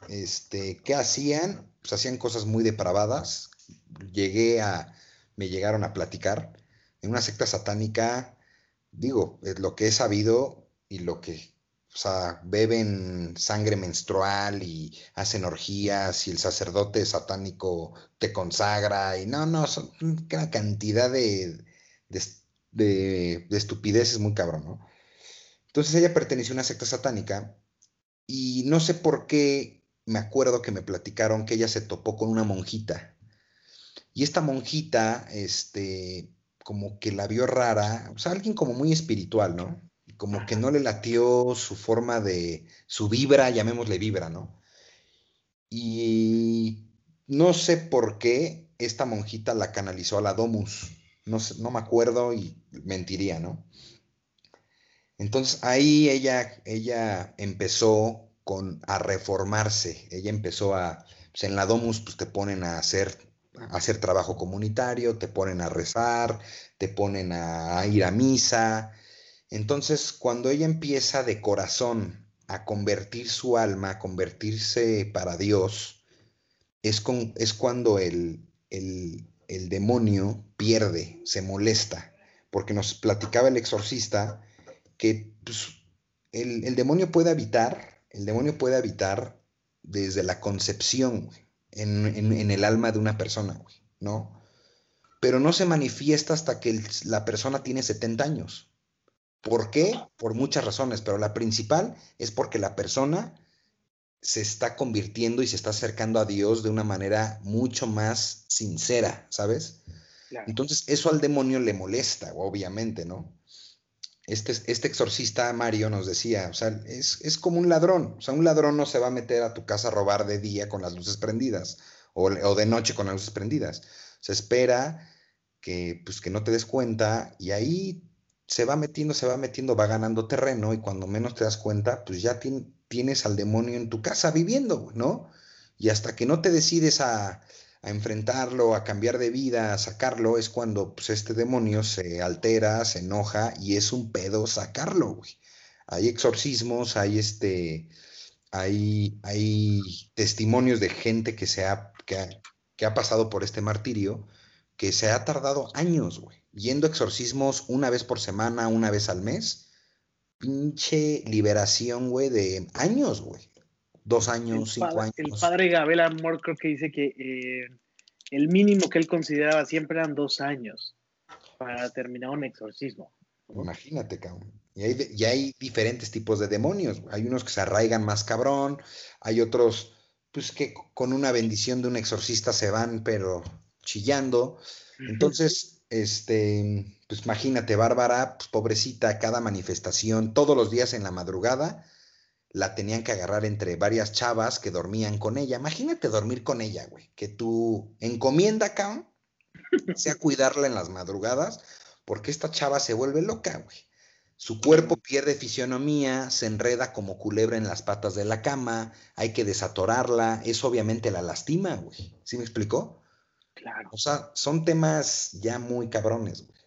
Este, ¿qué hacían? Pues hacían cosas muy depravadas. Llegué a, me llegaron a platicar. En una secta satánica, digo, es lo que he sabido y lo que o sea, beben sangre menstrual y hacen orgías y el sacerdote satánico te consagra y no, no, son una cantidad de, de, estupideces muy cabrón, ¿no? Entonces ella perteneció a una secta satánica y no sé por qué me acuerdo que me platicaron que ella se topó con una monjita. Y esta monjita, este, como que la vio rara, o sea, alguien como muy espiritual, ¿no? Como que no le latió su forma de, su vibra, llamémosle vibra, ¿no? Y no sé por qué esta monjita la canalizó a la Domus. No, no me acuerdo y mentiría, ¿no? Entonces ahí ella, ella empezó con, a reformarse. Ella empezó a, pues en la Domus pues te ponen a hacer, a hacer trabajo comunitario, te ponen a rezar, te ponen a ir a misa. Entonces cuando ella empieza de corazón a convertir su alma, a convertirse para Dios, es, cuando el, el, el demonio pierde, se molesta, porque nos platicaba el exorcista que pues, el, el, demonio puede habitar, el demonio puede habitar desde la concepción en, en, el alma de una persona, ¿no? Pero no se manifiesta hasta que la persona tiene 70 años. ¿Por qué? Por muchas razones, pero la principal es porque la persona se está convirtiendo y se está acercando a Dios de una manera mucho más sincera, ¿sabes? Claro. Entonces, eso al demonio le molesta, obviamente, ¿no? Este, este exorcista Mario nos decía, o sea, es, es, como un ladrón, o sea, un ladrón no se va a meter a tu casa a robar de día con las luces prendidas o, o de noche con las luces prendidas. Se espera que, pues, que no te des cuenta y ahí se va metiendo, se va metiendo, va ganando terreno y cuando menos te das cuenta, pues ya tiene, tienes al demonio en tu casa viviendo, ¿no? Y hasta que no te decides a, enfrentarlo, a cambiar de vida, a sacarlo, es cuando pues, este demonio se altera, se enoja y es un pedo sacarlo, güey. Hay exorcismos, hay este, hay, hay testimonios de gente que se ha, ha, que ha pasado por este martirio, que se ha tardado años, güey yendo a exorcismos una vez por semana, una vez al mes. Pinche liberación, güey, de años, güey. Dos años, el cinco padre, años. El padre Gabriel Amor creo que dice que eh, el mínimo que él consideraba siempre eran dos años para terminar un exorcismo. Imagínate, cabrón. Y hay, y hay diferentes tipos de demonios. Hay unos que se arraigan más cabrón, hay otros, pues que con una bendición de un exorcista se van, pero chillando. Entonces, este, pues imagínate, Bárbara, pues pobrecita, cada manifestación, todos los días en la madrugada, la tenían que agarrar entre varias chavas que dormían con ella. Imagínate dormir con ella, güey, que tu encomienda, cabrón, sea cuidarla en las madrugadas, porque esta chava se vuelve loca, güey. Su cuerpo pierde fisionomía, se enreda como culebra en las patas de la cama, hay que desatorarla, eso obviamente la lastima, güey. ¿Sí me explicó? Claro. O sea, son temas ya muy cabrones, güey.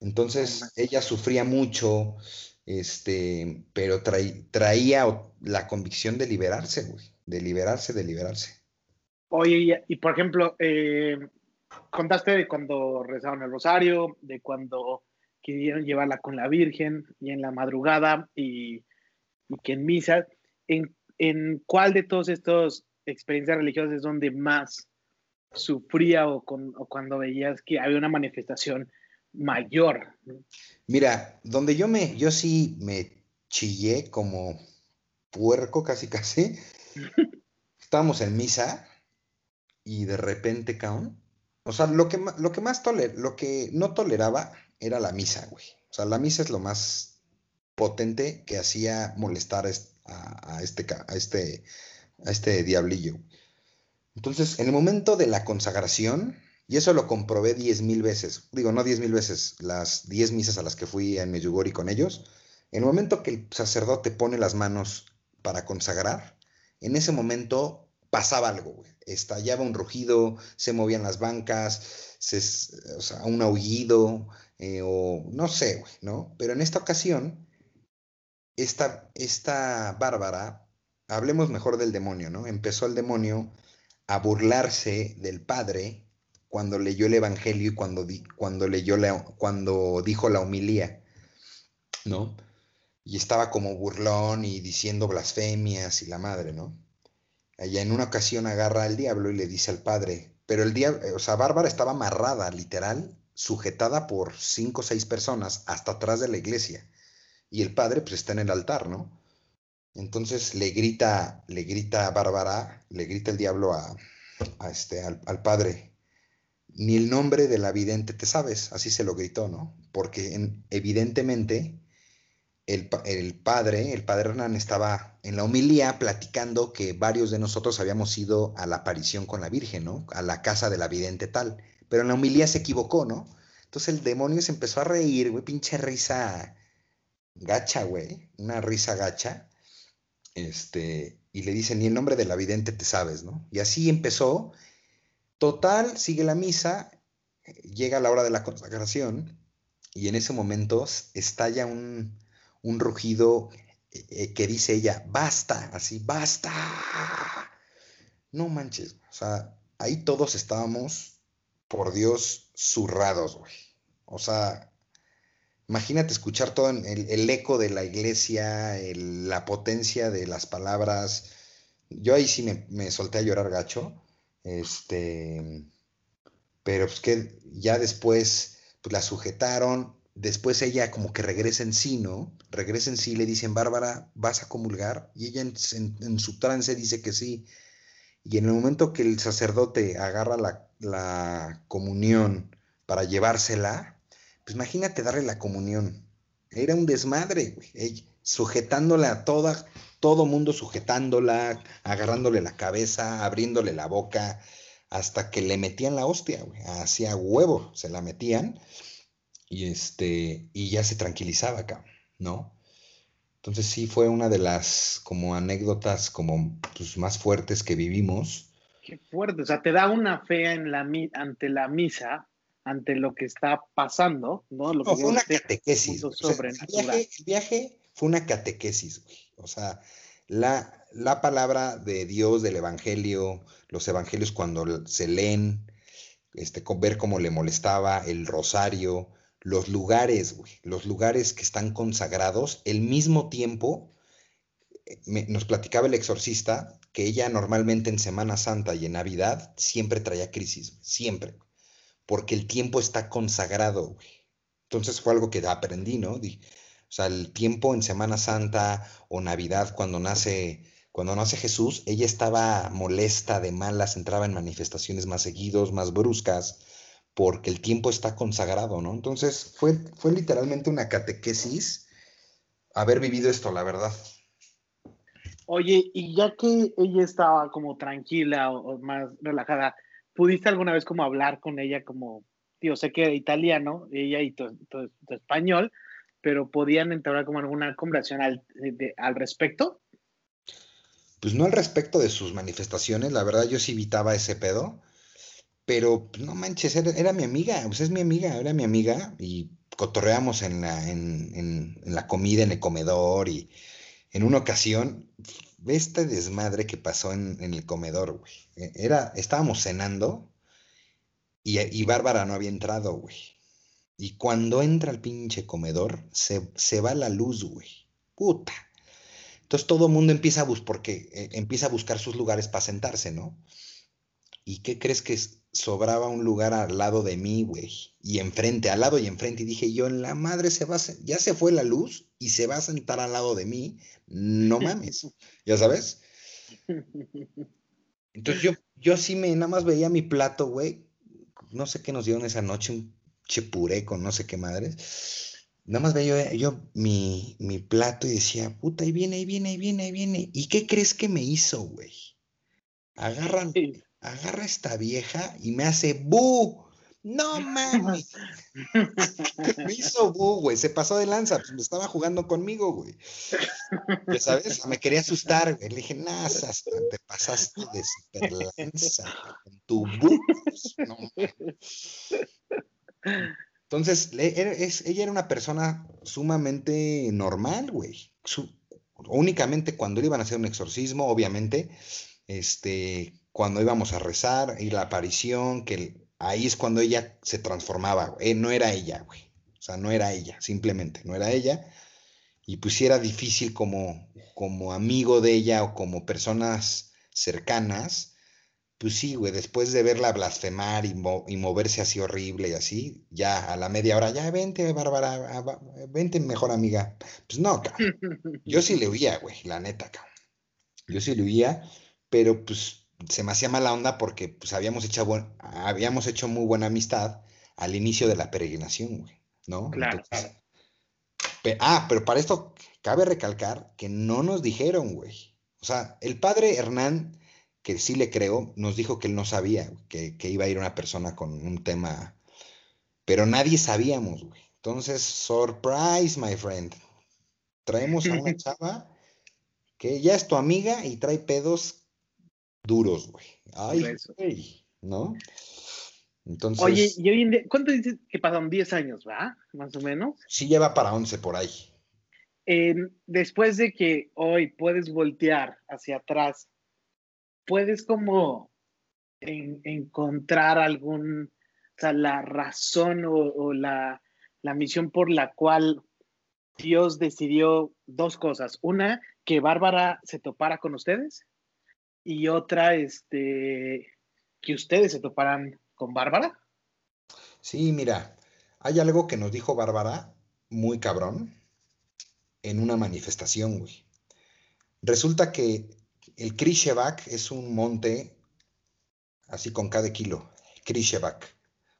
Entonces, ella sufría mucho, este, pero traí, traía la convicción de liberarse, güey. De liberarse, de liberarse. Oye, y, y por ejemplo, eh, contaste de cuando rezaron el rosario, de cuando quisieron llevarla con la Virgen y en la madrugada y, y que en misa. ¿En, ¿En cuál de todas estas experiencias religiosas es donde más sufría o, con, o, cuando veías que había una manifestación mayor. Mira, donde yo me, yo sí me chillé como puerco casi casi. Estábamos en misa y de repente, cabrón. O sea, lo que, lo que más toler, lo que no toleraba era la misa, güey. O sea, la misa es lo más potente que hacía molestar a, a este, a este, a este diablillo. Entonces, en el momento de la consagración, y eso lo comprobé diez mil veces, digo, no diez mil veces, las diez misas a las que fui en Medjugorje con ellos, en el momento que el sacerdote pone las manos para consagrar, en ese momento pasaba algo, güey. Estallaba un rugido, se movían las bancas, se, o sea, un aullido, eh, o no sé, güey, ¿no? Pero en esta ocasión, esta, esta Bárbara, hablemos mejor del demonio, ¿no? Empezó el demonio a burlarse del padre cuando leyó el evangelio y cuando, cuando leyó la, cuando dijo la homilía, ¿no? Y estaba como burlón y diciendo blasfemias y la madre, ¿no? Allá en una ocasión agarra al diablo y le dice al padre, pero el diablo, o sea, Bárbara estaba amarrada, literal, sujetada por cinco o seis personas hasta atrás de la iglesia. Y el padre, pues está en el altar, ¿no? Entonces le grita, le grita Bárbara, le grita el diablo a, a este, al, padre, ni el nombre de la vidente te sabes, así se lo gritó, ¿no? Porque en, evidentemente el, padre, el padre Hernán, estaba en la homilía platicando que varios de nosotros habíamos ido a la aparición con la Virgen, ¿no? A la casa de la vidente tal. Pero en la homilía se equivocó, ¿no? Entonces el demonio se empezó a reír, güey, pinche risa gacha, güey, una risa gacha. Este, y le dice, ni el nombre de la vidente te sabes, ¿no? Y así empezó. Total, sigue la misa, llega la hora de la consagración y en ese momento estalla un, un rugido eh, que dice ella, basta, así, basta. No manches, o sea, ahí todos estábamos, por Dios, zurrados, güey. O sea, imagínate escuchar todo el, eco de la iglesia, la potencia de las palabras. Yo ahí sí me, me solté a llorar gacho. Este, pero pues que ya después pues la sujetaron, después ella como que regresa en sí, ¿no? Regresa en sí, le dicen, Bárbara, ¿vas a comulgar? Y ella en, su trance dice que sí. Y en el momento que el sacerdote agarra la, la comunión para llevársela, pues imagínate darle la comunión. Era un desmadre, güey. Sujetándola a toda, todo mundo sujetándola, agarrándole la cabeza, abriéndole la boca, hasta que le metían la hostia, güey. Hacía huevo, se la metían y este, y ya se tranquilizaba acá, ¿no? Entonces sí fue una de las como anécdotas como pues, más fuertes que vivimos. Qué fuerte, o sea, te da una fe en la, ante la misa, ante lo que está pasando, ¿no? Lo no, fue una catequesis. el, viaje, fue una catequesis, güey. O sea, la, la palabra de Dios, del Evangelio, los Evangelios cuando se leen, este, ver cómo le molestaba, el rosario, los lugares, los lugares que están consagrados, el mismo tiempo, eh, nos platicaba el exorcista que ella normalmente en Semana Santa y en Navidad siempre traía crisis, siempre, porque el tiempo está consagrado. Entonces fue algo que aprendí, ¿no? o sea, el tiempo en Semana Santa o Navidad cuando nace cuando nace Jesús, ella estaba molesta, de malas, entraba en manifestaciones más seguidos, más bruscas, porque el tiempo está consagrado, ¿no? Entonces fue, fue literalmente una catequesis haber vivido esto, la verdad. Oye, y ya que ella estaba como tranquila o, más relajada, ¿pudiste alguna vez como hablar con ella como, tío, sé que era italiano, ella y tu, español, pero podían entrar como en alguna conversación al, al respecto? Pues no al respecto de sus manifestaciones, la verdad yo sí evitaba ese pedo pero no manches, era, mi amiga, pues es mi amiga, era mi amiga y cotorreamos en la, en, la comida, en el comedor y en una ocasión, este desmadre que pasó en, el comedor, güey. E, era, estábamos cenando y, y Bárbara no había entrado, güey. Y cuando entra al pinche comedor, se, se va la luz, güey. Puta. Entonces todo el mundo empieza a, bus porque, eh, empieza a buscar sus lugares para sentarse, ¿no? ¿Y qué crees que sobraba un lugar al lado de mí, güey? Y enfrente, al lado y enfrente. Y dije, yo, en la madre se va a... Ya se fue la luz y se va a sentar al lado de mí. No mames. ¿Ya sabes? Entonces yo, yo sí me, nada más veía mi plato, güey. No sé qué nos dieron esa noche, un chepuré con no sé qué madres. Nada más veía yo, mi, mi, plato y decía, puta, ahí viene, ahí viene, ahí viene, ahí viene. ¿Y qué crees que me hizo, güey? Agarran, agarra esta vieja y me hace bu. No mames. me hizo bu, güey. Se pasó de lanza. Pues me estaba jugando conmigo, güey. Ya sabes, me quería asustar, güey. Le dije, nasa, te pasaste de super lanza con tu bu. No, Entonces, ella era una persona sumamente normal, güey. únicamente cuando le iban a hacer un exorcismo, obviamente, este, cuando íbamos a rezar y la aparición, que ahí es cuando ella se transformaba, eh, no era ella, güey. O sea, no era ella, simplemente, no era ella. Y pues era difícil como, como amigo de ella o como personas cercanas, pues sí, güey, después de verla blasfemar y, moverse así horrible y así, ya a la media hora, ya vente, Bárbara, vente, mejor amiga. Pues no, cabrón. Yo sí le huía, güey, la neta, cabrón. Yo sí le huía, pero pues se me hacía mala onda porque pues, habíamos, hecho habíamos hecho muy buena amistad al inicio de la peregrinación, güey, ¿no? Claro. ah, pero para esto cabe recalcar que no nos dijeron, güey. O sea, el padre Hernán, que sí le creo, nos dijo que él no sabía que, que iba a ir una persona con un tema, pero nadie sabíamos, güey. Entonces, surprise, my friend. Traemos a una chava que ya es tu amiga y trae pedos duros, güey. Ay, güey, ¿no? Entonces. Oye, y hoy en día, ¿cuánto dices que pasaron? 10 años, ¿va? Más o menos. Sí, lleva para 11 por ahí. después de que hoy puedes voltear hacia atrás, puedes como encontrar algún, o sea, la razón o, la, la misión por la cual Dios decidió dos cosas. Una, que Bárbara se topara con ustedes y otra, este, que ustedes se toparan con Bárbara. Sí, mira, hay algo que nos dijo Bárbara muy cabrón en una manifestación, güey. Resulta que el Krishevak es un monte así con cada kilo. Krishevak,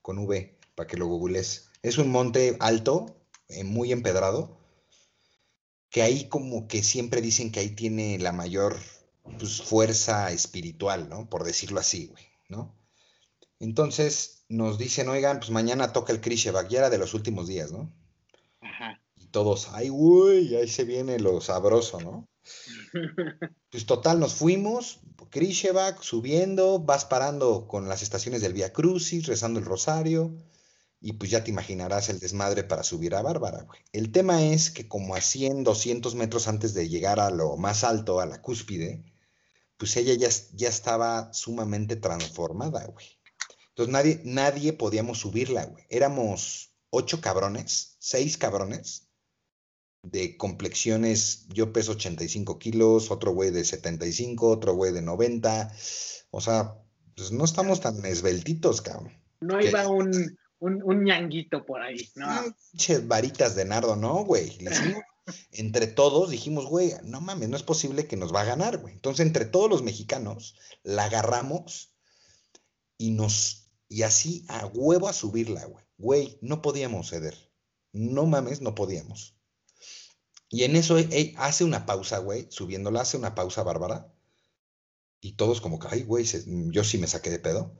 con V, para que lo googles. Es un monte alto, eh, muy empedrado, que ahí como que siempre dicen que ahí tiene la mayor pues, fuerza espiritual, ¿no? Por decirlo así, güey, ¿no? Entonces nos dicen, oigan, pues mañana toca el Krishevak, ya era de los últimos días, ¿no? Ajá. Y todos, ay, güey, ahí se viene lo sabroso, ¿no? pues total, nos fuimos, Krishevak, subiendo, vas parando con las estaciones del Via Crucis, rezando el rosario, y pues ya te imaginarás el desmadre para subir a Bárbara, güey. El tema es que como a 100, 200 metros antes de llegar a lo más alto, a la cúspide, pues ella ya, ya estaba sumamente transformada, güey. Entonces nadie, nadie podíamos subirla, güey. Éramos ocho cabrones, seis cabrones, de complexiones, yo peso 85 kilos, otro güey de 75, otro güey de 90. O sea, pues no estamos tan esbeltitos, cabrón. No iba un, un, ñanguito por ahí, ¿no? varitas de nardo, no, güey. entre todos dijimos, güey, no mames, no es posible que nos va a ganar, güey. Entonces, entre todos los mexicanos, la agarramos y nos y así a huevo a subirla, güey. Güey, no podíamos ceder. No mames, no podíamos. Y en eso hace una pausa, güey, subiéndola, hace una pausa bárbara. Y todos como que, ay, güey, yo sí me saqué de pedo.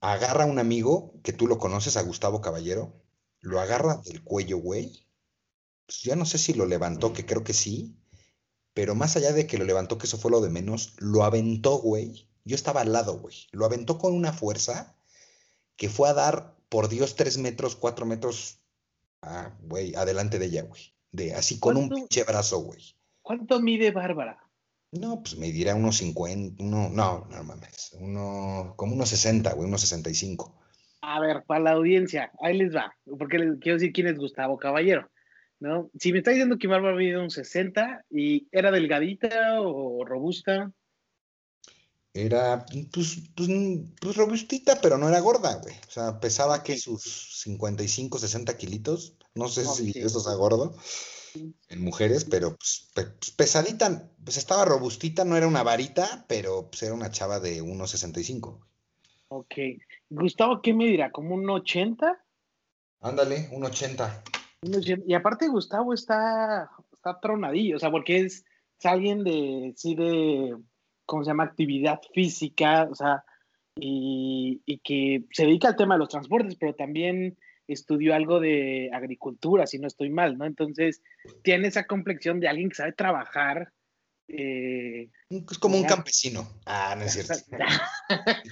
Agarra a un amigo, que tú lo conoces, a Gustavo Caballero, lo agarra del cuello, güey. Pues ya no sé si lo levantó, que creo que sí, pero más allá de que lo levantó, que eso fue lo de menos, lo aventó, güey, yo estaba al lado, güey. Lo aventó con una fuerza que fue a dar, por Dios, tres metros, cuatro metros, ah, güey, adelante de ella, güey. De, así con un pinche brazo, güey. ¿Cuánto mide Bárbara? No, pues me dirá unos 50, uno, no, no mames, uno, como unos 60, güey, unos 65. A ver, para la audiencia, ahí les va, porque les quiero decir quién es Gustavo Caballero, ¿no? Si me está diciendo que Bárbara mide un 60 y era delgadita o robusta. Era, pues, pues, pues, robustita, pero no era gorda, güey. O sea, pesaba que sus 55, 60 kilitos. No sé si eso sea gordo en mujeres, pero pues, pues, pesadita, pues estaba robustita, no era una varita, pero pues era una chava de 1,65. Ok. Gustavo, ¿qué me dirá? ¿Como un 80? Ándale, un 80. Y aparte Gustavo está, está tronadillo, o sea, porque es, es alguien de, sí, de ¿cómo se llama? Actividad física, o sea, y, que se dedica al tema de los transportes, pero también estudió algo de agricultura, si no estoy mal, ¿no? Entonces, tiene esa complexión de alguien que sabe trabajar. Eh, es como un campesino. Ah, no es cierto.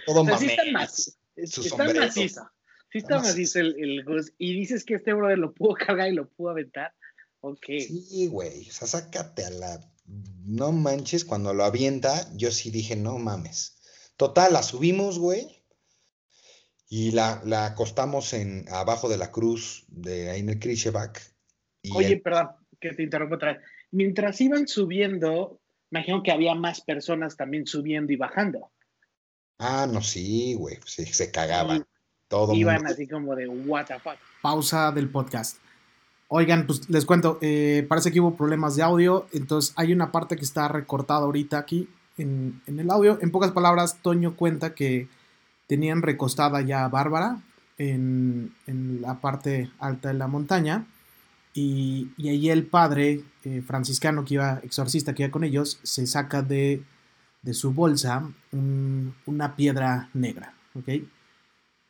Todo sí está, macizo. está macizo. Sí está macizo el, el Y dices que este brother lo pudo cargar y lo pudo aventar. Ok. Sí, güey. O sea, sácate a la no manches, cuando lo avienta, yo sí dije, no mames. Total, la subimos, güey. Y la, la acostamos en, abajo de la cruz de ahí en el Oye, perdón, que te interrumpo otra vez. Mientras iban subiendo, imagino que había más personas también subiendo y bajando. Ah, no, sí, güey. Sí, se cagaban. Todo iban así como de what the fuck. Pausa del podcast. Oigan, pues les cuento, eh, parece que hubo problemas de audio, entonces hay una parte que está recortada ahorita aquí en, el audio. En pocas palabras, Toño cuenta que tenían recostada ya a Bárbara en, la parte alta de la montaña Y, y ahí el padre eh, franciscano que iba, exorcista que iba con ellos, se saca de, de su bolsa un- una piedra negra. ¿Ok?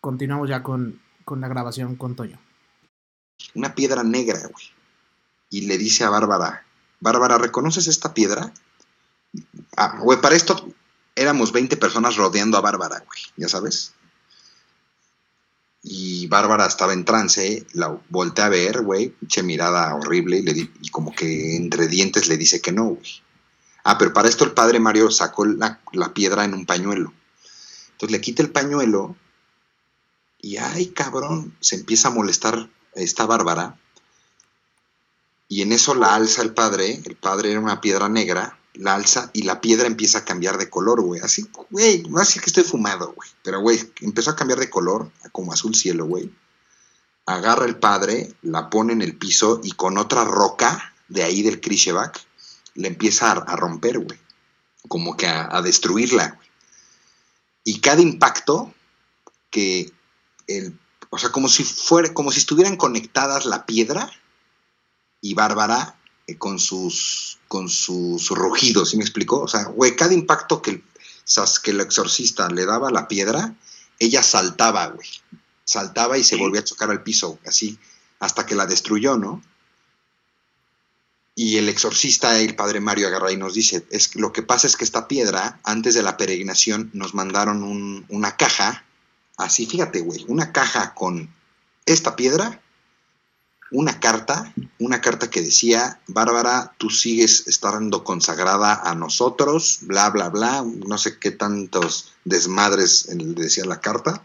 Continuamos ya con, con la grabación con Toño. una piedra negra, güey. Y le dice a Bárbara, Bárbara, ¿reconoces esta piedra? Ah, güey, para esto éramos 20 personas rodeando a Bárbara, güey, ya sabes. Y Bárbara estaba en trance, la voltea a ver, güey, pinche mirada horrible, y, le di- y como que entre dientes le dice que no, güey. Ah, pero para esto el padre Mario sacó la, la piedra en un pañuelo. Entonces le quita el pañuelo y, ay, cabrón, se empieza a molestar esta Bárbara. Y en eso la alza el padre, el padre era una piedra negra, la alza y la piedra empieza a cambiar de color, güey. Así, güey, no así que estoy fumado, güey. Pero, güey, empezó a cambiar de color, como azul cielo, güey. Agarra el padre, la pone en el piso y con otra roca de ahí del Krishevak le empieza a, a romper, güey. Como que a, a destruirla, güey. Y cada impacto que el o sea, como si fuera, como si estuvieran conectadas la piedra y Bárbara eh, con sus con sus rugidos, ¿sí me explicó? O sea, güey, cada impacto que el, que el exorcista le daba a la piedra, ella saltaba, güey. Saltaba y se volvía a chocar al piso, así, hasta que la destruyó, ¿no? Y el exorcista, el padre Mario agarra y nos dice, es lo que pasa es que esta piedra, antes de la peregrinación, nos mandaron un- una caja Así, fíjate, güey, una caja con esta piedra, una carta, una carta que decía, Bárbara, tú sigues estando consagrada a nosotros, bla, bla, bla, no sé qué tantos desmadres decía la carta.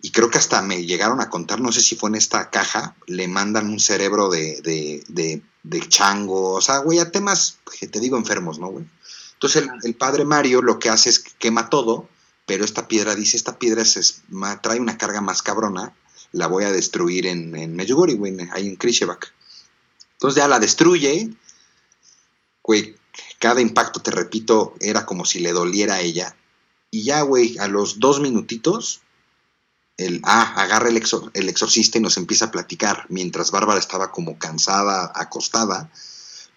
Y creo que hasta me llegaron a contar, no sé si fue en esta caja, le mandan un cerebro de, de, de, de chango, o sea, güey, a temas, que te digo, enfermos, ¿no, güey? Entonces el, el padre Mario lo que hace es que quema todo, pero esta piedra dice, esta piedra es- trae una carga más cabrona, la voy a destruir en, en Medjugorje, güey, ahí en Krishevak. Entonces ya la destruye, güey, cada impacto, te repito, era como si le doliera a ella, y ya, güey, a los dos minutitos, el, ah, agarra el, el exorcista y nos empieza a platicar, mientras Bárbara estaba como cansada, acostada,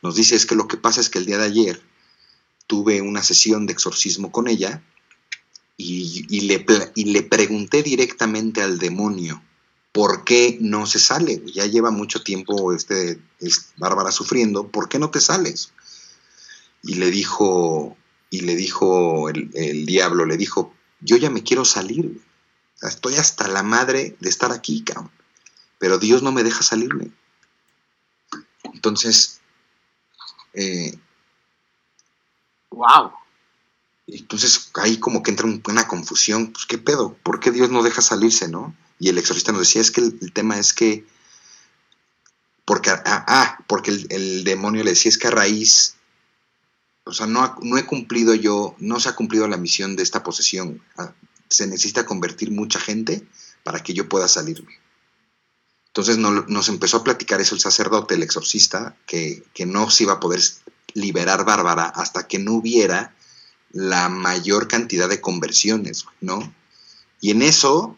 nos dice, es que lo que pasa es que el día de ayer tuve una sesión de exorcismo con ella, y, y le, y le pregunté directamente al demonio por qué no se sale. Ya lleva mucho tiempo este, es Bárbara sufriendo, ¿por qué no te sales? Y le dijo, y le dijo el, el diablo, le dijo, yo ya me quiero salir, estoy hasta la madre de estar aquí, cabrón. Pero Dios no me deja salirme. Entonces, eh, Wow. Entonces ahí como que entra un- una confusión, pues qué pedo, ¿por qué Dios no deja salirse, no? Y el exorcista nos decía, es que el, tema es que, porque, ah, ah, porque el, demonio le decía, es que a raíz, o sea, no, no he cumplido yo, no se ha cumplido la misión de esta posesión, Ah, se necesita convertir mucha gente para que yo pueda salirme. Entonces no- nos empezó a platicar eso el sacerdote, el exorcista, que, que no se iba a poder liberar Bárbara hasta que no hubiera la mayor cantidad de conversiones, ¿no? Y en eso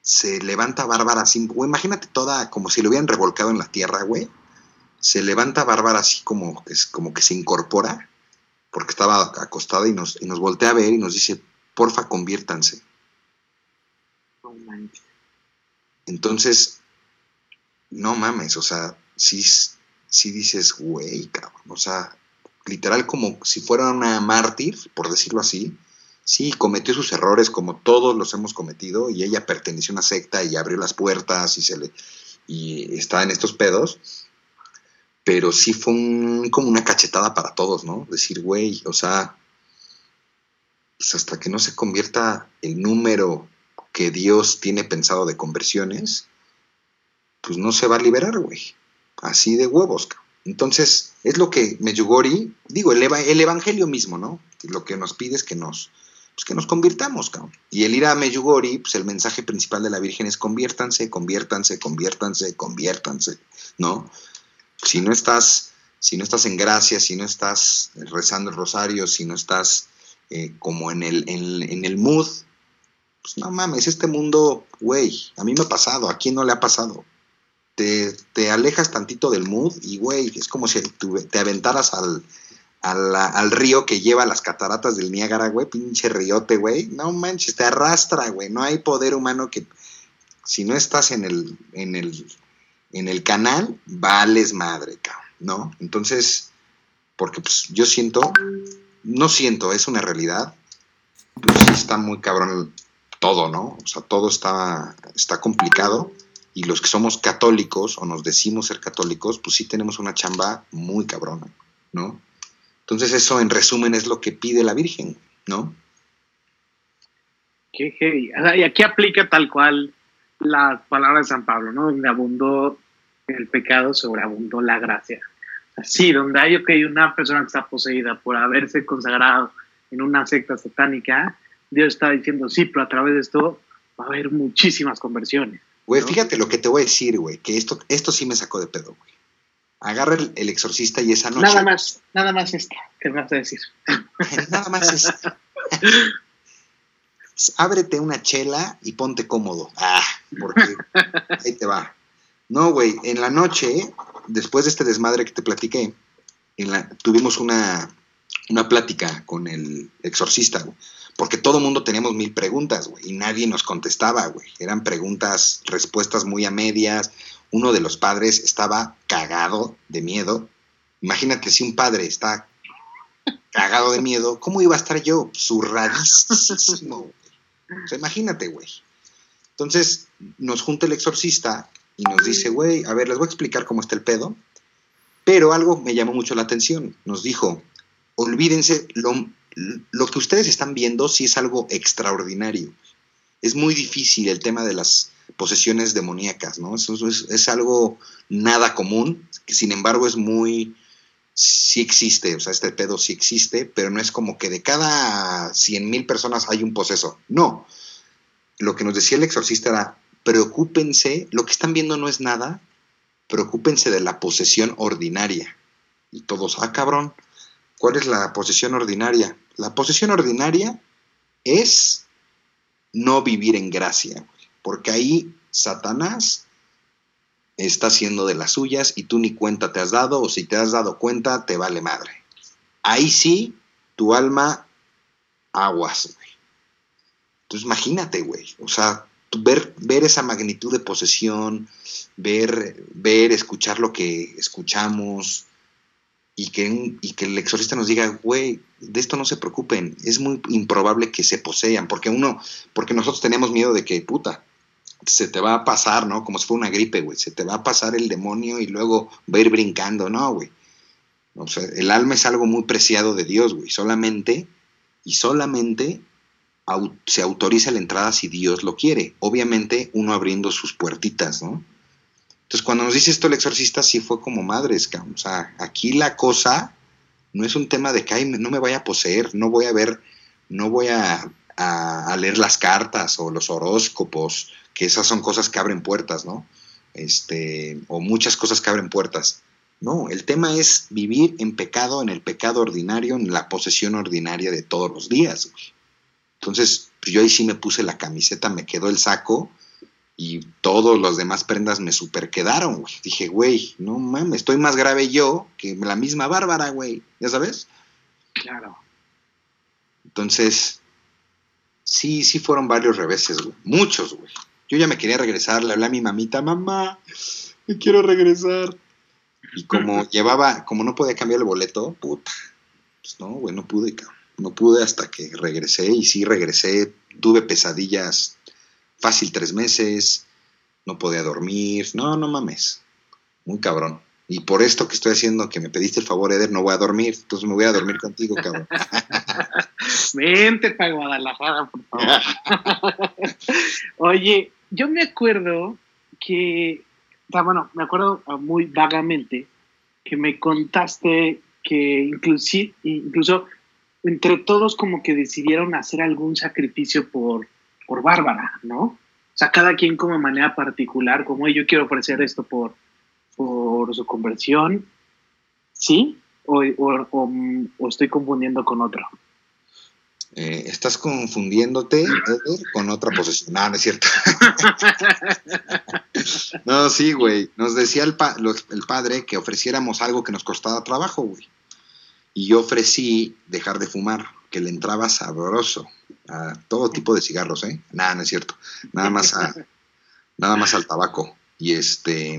se levanta Bárbara así, güey, imagínate toda, como si lo hubieran revolcado en la tierra, güey. Se levanta Bárbara así como, es como que se incorpora, porque estaba acostada y nos, y nos voltea a ver y nos dice, porfa, conviértanse. Entonces, no mames, o sea, sí, sí dices, güey, cabrón, o sea, literal como si fuera una mártir, por decirlo así, sí, cometió sus errores como todos los hemos cometido y ella perteneció a una secta y abrió las puertas y se le y está en estos pedos, pero sí fue un- como una cachetada para todos, ¿no? Decir, güey, o sea, pues hasta que no se convierta el número que Dios tiene pensado de conversiones, pues no se va a liberar, güey. Así de huevos, cabrón. Entonces, es lo que Medjugorje, digo, el, eva- el evangelio mismo, ¿no? Lo que nos pide es que nos, pues que nos convirtamos, cabrón. Y el ir a Medjugorje, pues el mensaje principal de la Virgen es conviértanse, conviértanse, conviértanse, conviértanse, ¿no? Si no estás, si no estás en gracia, si no estás rezando el rosario, si no estás eh, como en el, en, en el mood, pues no mames, este mundo, güey, a mí me ha pasado, ¿a quién no le ha pasado? Te, te alejas tantito del mood y, güey, es como si te aventaras al, al, al río que lleva las cataratas del Niágara, güey, pinche riote, güey. No manches, te arrastra, güey. No hay poder humano que, si no estás en el, en el, en el canal, vales madre, cabrón, ¿no? Entonces, porque pues yo siento, no siento, es una realidad, pues está muy cabrón todo, ¿no? O sea, todo está, está complicado y los que somos católicos o nos decimos ser católicos, pues sí tenemos una chamba muy cabrona, ¿no? Entonces eso en resumen es lo que pide la Virgen, ¿no? Qué heavy. Y aquí aplica tal cual las palabras de San Pablo, ¿no? Donde abundó el pecado, sobreabundó la gracia. Así, donde hay ok, una persona que está poseída por haberse consagrado en una secta satánica, Dios está diciendo, sí, pero a través de esto va a haber muchísimas conversiones. Güey, ¿No? fíjate lo que te voy a decir, güey, que esto, esto sí me sacó de pedo, güey. Agarra el, el exorcista y esa noche... Nada más, nada más esta, ¿qué me vas a decir? Nada más es. Ábrete una chela y ponte cómodo. Ah, porque ahí te va. No, güey, en la noche, después de este desmadre que te platiqué, en la, tuvimos una, una plática con el exorcista, güey. Porque todo mundo teníamos mil preguntas, güey, y nadie nos contestaba, güey. Eran preguntas, respuestas muy a medias. Uno de los padres estaba cagado de miedo. Imagínate si un padre está cagado de miedo, ¿cómo iba a estar yo? Zurradísimo, güey. O sea, imagínate, güey. Entonces nos junta el exorcista y nos dice, güey, a ver, les voy a explicar cómo está el pedo. Pero algo me llamó mucho la atención. Nos dijo, olvídense, lo, lo que ustedes están viendo sí es algo extraordinario. Es muy difícil el tema de las posesiones demoníacas, ¿no? Eso es, es algo nada común, que sin embargo es muy, sí existe, o sea, este pedo sí existe, pero no es como que de cada 100 mil personas hay un poseso. No. Lo que nos decía el exorcista era, preocúpense, lo que están viendo no es nada, preocúpense de la posesión ordinaria. Y todos, ah, cabrón, ¿cuál es la posesión ordinaria? La posesión ordinaria es no vivir en gracia, porque ahí Satanás está haciendo de las suyas y tú ni cuenta te has dado, o si te has dado cuenta, te vale madre. Ahí sí, tu alma aguas, güey. Entonces imagínate, güey, o sea, ver, ver esa magnitud de posesión, ver, ver, escuchar lo que escuchamos y que, y que el exorcista nos diga, güey, de esto no se preocupen, es muy improbable que se posean, porque uno, porque nosotros tenemos miedo de que, puta, se te va a pasar, ¿no? Como si fuera una gripe, güey. Se te va a pasar el demonio y luego va a ir brincando, ¿no, güey? O sea, el alma es algo muy preciado de Dios, güey. Solamente, y solamente se autoriza la entrada si Dios lo quiere. Obviamente, uno abriendo sus puertitas, ¿no? Entonces, cuando nos dice esto el exorcista, sí fue como madres. O sea, aquí la cosa no es un tema de que ay, no me vaya a poseer, no voy a ver, no voy a, leer las cartas o los horóscopos, que esas son cosas que abren puertas, ¿no? Este, o muchas cosas que abren puertas. No, el tema es vivir en pecado, en el pecado ordinario, en la posesión ordinaria de todos los días. Entonces, pues yo ahí sí me puse la camiseta, me quedó el saco y todos los demás prendas me super quedaron, güey. Dije, güey, no mames, estoy más grave yo que la misma Bárbara, güey. ¿Ya sabes? Claro. Entonces, sí, sí fueron varios reveses, güey. Muchos, güey. Yo ya me quería regresar, le hablé a mi mamita, mamá, me quiero regresar. Y como llevaba, como no podía cambiar el boleto, puta, pues no, güey, no pude, cabrón. No pude hasta que regresé y sí regresé. Tuve pesadillas fácil tres meses, no podía dormir, no, no mames. Muy cabrón. Y por esto que estoy haciendo, que me pediste el favor, Eder, no voy a dormir. Entonces me voy a dormir contigo, cabrón. Vente para Guadalajara, por favor. Oye, yo me acuerdo que, bueno, me acuerdo muy vagamente que me contaste que incluso entre todos como que decidieron hacer algún sacrificio por, por Bárbara, ¿no? O sea, cada quien como de manera particular, como "Oye, yo quiero ofrecer esto por, por su conversión, ¿sí? O, o- o- o estoy confundiendo con otro. Eh, estás confundiéndote Eder, con otra posesión. No, no es cierto. no, sí, güey. Nos decía el, pa- lo- el padre que ofreciéramos algo que nos costaba trabajo, güey. Y yo ofrecí dejar de fumar, que le entraba sabroso a todo tipo de cigarros, ¿eh? Nada, no es cierto. Nada más a, nada más al tabaco. Y este.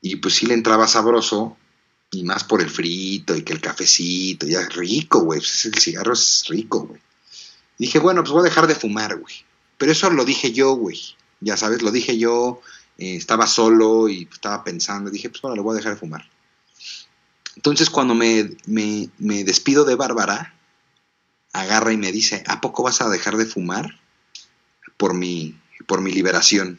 Y pues sí le entraba sabroso, y más por el frito y que el cafecito, ya rico, güey. pues, El cigarro es rico, güey. Dije, bueno, pues voy a dejar de fumar, güey. Pero eso lo dije yo, güey. Ya sabes, lo dije yo. eh, estaba solo y estaba pensando. Dije, pues bueno, le voy a dejar de fumar. Entonces, cuando me, me- me despido de Bárbara, agarra y me dice, ¿a poco vas a dejar de fumar? Por mi, por mi liberación.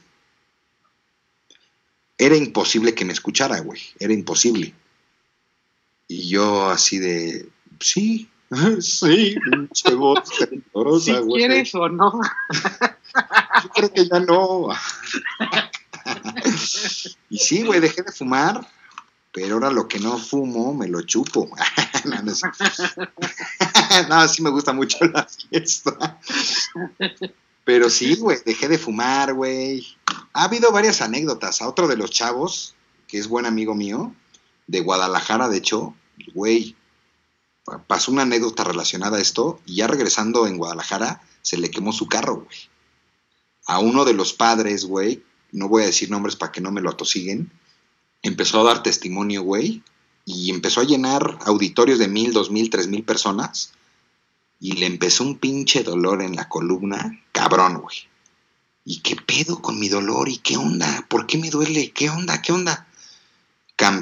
Era imposible que me escuchara, güey. Era imposible. Y yo así de, sí, sí, pinche voz Si güey. quieres o no. Yo creo que ya no. y sí, güey, dejé de fumar, pero ahora lo que no fumo me lo chupo. no, sí me gusta mucho la fiesta. Pero sí, güey, dejé de fumar, güey. Ha habido varias anécdotas. A otro de los chavos, que es buen amigo mío, de Guadalajara, de hecho, güey, pa- pasó una anécdota relacionada a esto y ya regresando en Guadalajara se le quemó su carro, güey. A uno de los padres, güey, no voy a decir nombres para que no me lo atosiguen, empezó a dar testimonio, güey, y empezó a llenar auditorios de mil, dos mil, tres mil personas y le empezó un pinche dolor en la columna, cabrón, güey. ¿Y qué pedo con mi dolor? ¿Y qué onda? ¿Por qué me duele? ¿Qué onda? ¿Qué onda?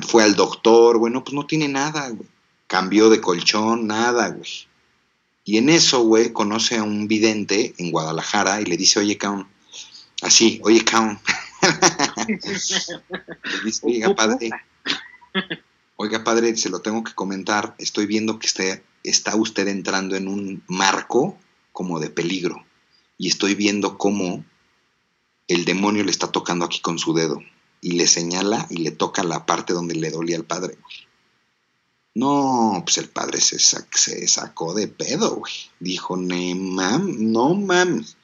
Fue al doctor, bueno, pues no tiene nada, güey. Cambió de colchón, nada, güey. Y en eso, güey, conoce a un vidente en Guadalajara y le dice, oye, cabrón, así, oye, cabrón. dice, oiga, padre, oiga, padre, se lo tengo que comentar, estoy viendo que está, está usted entrando en un marco como de peligro y estoy viendo cómo el demonio le está tocando aquí con su dedo y le señala y le toca la parte donde le dolía al padre. No, pues el padre se, sac- se sacó de pedo, güey. Dijo, "Ne mam, no mames.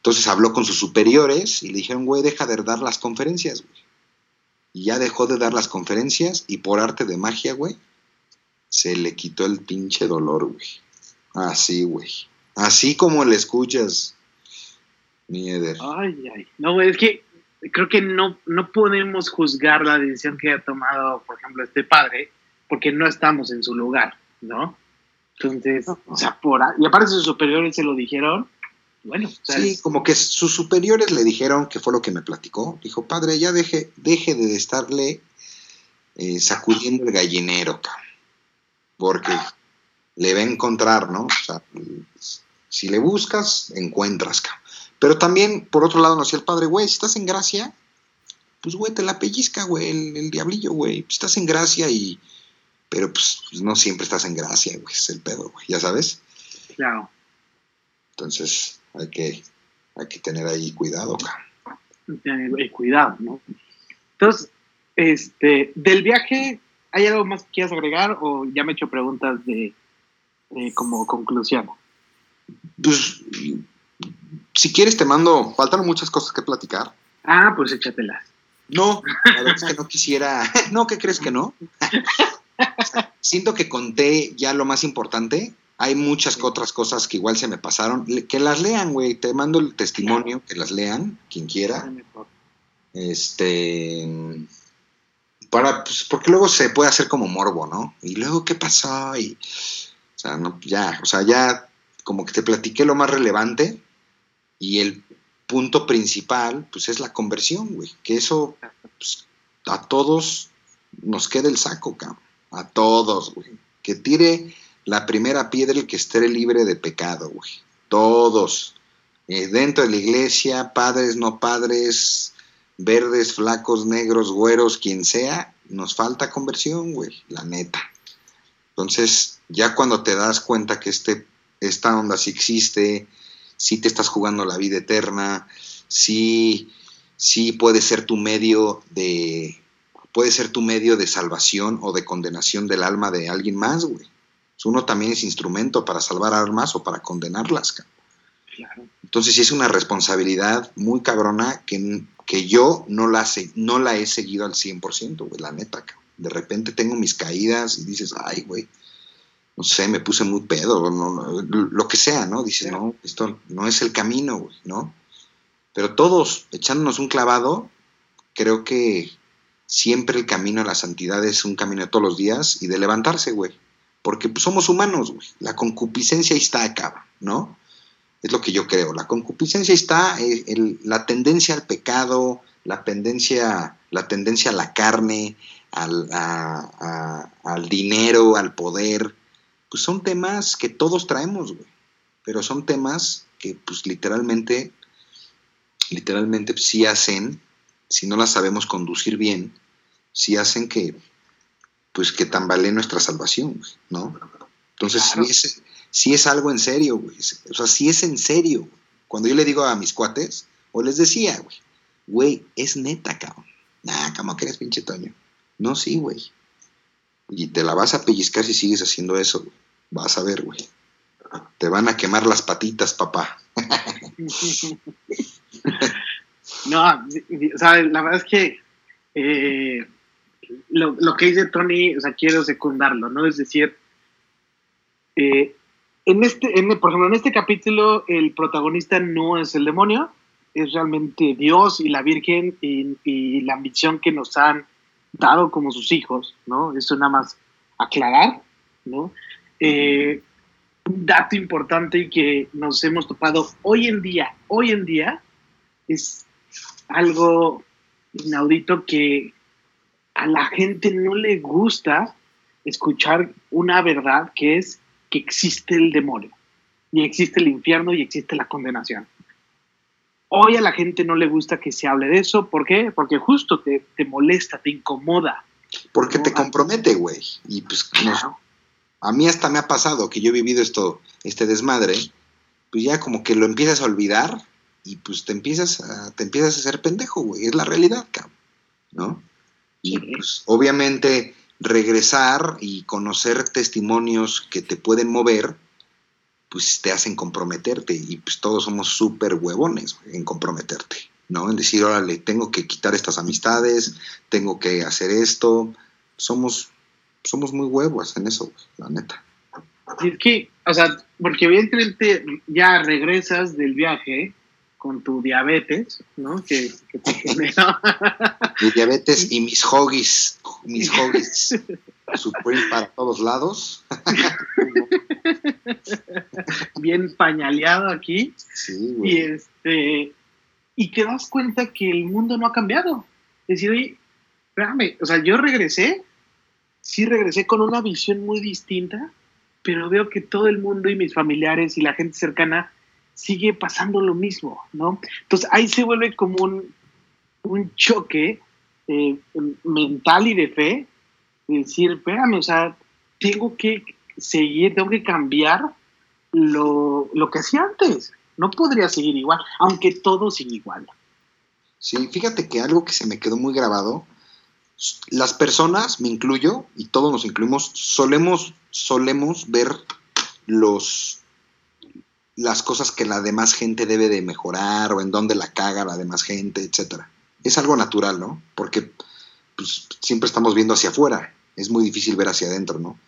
Entonces habló con sus superiores y le dijeron, güey, deja de dar las conferencias, güey. Y ya dejó de dar las conferencias y por arte de magia, güey, se le quitó el pinche dolor, güey. Así, güey. Así como le escuchas, mi Eder. Ay, ay. No, es que creo que no, no podemos juzgar la decisión que ha tomado, por ejemplo, este padre, porque no estamos en su lugar, ¿no? Entonces, o sea, por ahí- y aparte sus superiores se lo dijeron, bueno, Sí, como que sus superiores le dijeron, que fue lo que me platicó, dijo, padre, ya deje, deje de estarle eh, sacudiendo el gallinero, cabrón, porque le va a encontrar, ¿no? O sea, si le buscas, encuentras, cabrón. Pero también, por otro lado, nos decía el padre, güey, si estás en gracia, pues, güey, te la pellizca, güey, el, el diablillo, güey, pues, estás en gracia y... Pero, pues, no siempre estás en gracia, güey, es el pedo, güey, ya sabes. claro. Entonces, hay que, hay que tener ahí cuidado, eh, cuidado, ¿no? Entonces, este, del viaje, ¿hay algo más que quieras agregar o ya me he hecho preguntas de, de como conclusión? Pues, si quieres te mando, faltaron muchas cosas que platicar. Ah, pues échatelas. No, la verdad es que no quisiera, no, ¿qué crees que no? Siento que conté ya lo más importante. Hay muchas otras cosas que igual se me pasaron. Que las lean, güey. Te mando el testimonio, que las lean, quien quiera. Este. Para, pues, porque luego se puede hacer como morbo, ¿no? Y luego, ¿qué pasó? Y, o sea, no, ya, o sea, ya como que te platiqué lo más relevante y el punto principal, pues es la conversión, güey. Que eso, pues, a todos nos queda el saco, cabrón. A todos, güey. Que tire la primera piedra el que esté libre de pecado, güey. Todos. Eh, dentro de la iglesia, padres, no padres, verdes, flacos, negros, güeros, quien sea, nos falta conversión, güey, la neta. Entonces, ya cuando te das cuenta que este, esta onda sí existe, sí te estás jugando la vida eterna, sí, sí puede ser tu medio de, puede ser tu medio de salvación o de condenación del alma de alguien más, güey. Uno también es instrumento para salvar armas o para condenarlas. Claro. Entonces sí es una responsabilidad muy cabrona que, que yo no la, se- no la he seguido al 100%, güey, la neta. cabrón. De repente tengo mis caídas y dices, ay, güey, no sé, me puse muy pedo, no, no, lo que sea, ¿no? Dices, no, esto no es el camino, güey, ¿no? Pero todos echándonos un clavado, creo que siempre el camino a la santidad es un camino de todos los días y de levantarse, güey. Porque pues, somos humanos, güey. La concupiscencia está, cabrón, ¿no? Es lo que yo creo. La concupiscencia está, eh, la tendencia al pecado, la tendencia, la tendencia a la carne, al, al dinero, al poder, pues son temas que todos traemos, güey. Pero son temas que, pues literalmente, literalmente sí hacen, si no las sabemos conducir bien, sí hacen que, pues que tambalee nuestra salvación, güey, ¿no? Entonces, Claro. sí, es, algo en serio, güey. O sea, sí es en serio. güey. Cuando yo le digo a mis cuates, o les decía, güey, güey, es neta, cabrón. Nah, ¿cómo eres pinche Toño? No, sí, güey. Y te la vas a pellizcar si sigues haciendo eso, güey. Vas a ver, güey. Te van a quemar las patitas, papá. No, o sea, la verdad es que eh, lo, que dice Tony, o sea, quiero secundarlo, ¿no? Es decir, eh, en este, por ejemplo, en este capítulo el protagonista no es el demonio, es realmente Dios y la Virgen y, la ambición que nos han dado como sus hijos, ¿no? Eso nada más aclarar, ¿no? Eh, un dato importante que nos hemos topado hoy en día, hoy en día, es algo inaudito que a la gente no le gusta escuchar una verdad que es que existe el demonio y existe el infierno y existe la condenación. Hoy a la gente no le gusta que se hable de eso. ¿Por qué? Porque justo te, te molesta, te incomoda. Porque No, te compromete, güey. Y pues nos- a mí hasta me ha pasado que yo he vivido esto, este desmadre, pues ya como que lo empiezas a olvidar y pues te empiezas a, te empiezas a hacer pendejo, güey. Es la realidad, cabrón. ¿No? Y pues obviamente regresar y conocer testimonios que te pueden mover, pues te hacen comprometerte y pues todos somos súper huevones en comprometerte, ¿no? En decir, órale, tengo que quitar estas amistades, tengo que hacer esto. Somos, somos muy huevos en eso, la neta. Es que, o sea, porque evidentemente ya regresas del viaje con tu diabetes, ¿no? Que, que te generó. Mi diabetes y mis hoggies, mis hoggies Supreme para todos lados. bien pañaleado aquí. Sí, Y güey. este. Y te das cuenta que el mundo no ha cambiado. Es decir, oye, espérame, o sea, yo regresé, sí regresé con una visión muy distinta, pero veo que todo el mundo y mis familiares y la gente cercana sigue pasando lo mismo, ¿no? Entonces ahí se vuelve como un, un choque eh, mental y de fe, de decir, espérame, o sea, tengo que seguir, tengo que cambiar lo, lo que hacía antes. No podría seguir igual, aunque todo sigue igual. Sí, fíjate que algo que se me quedó muy grabado, las personas, me incluyo, y todos nos incluimos, solemos, solemos ver los, las cosas que la demás gente debe de mejorar o en dónde la caga la demás gente, etcétera. Es algo natural, ¿no? Porque pues, siempre estamos viendo hacia afuera, es muy difícil ver hacia adentro, ¿no?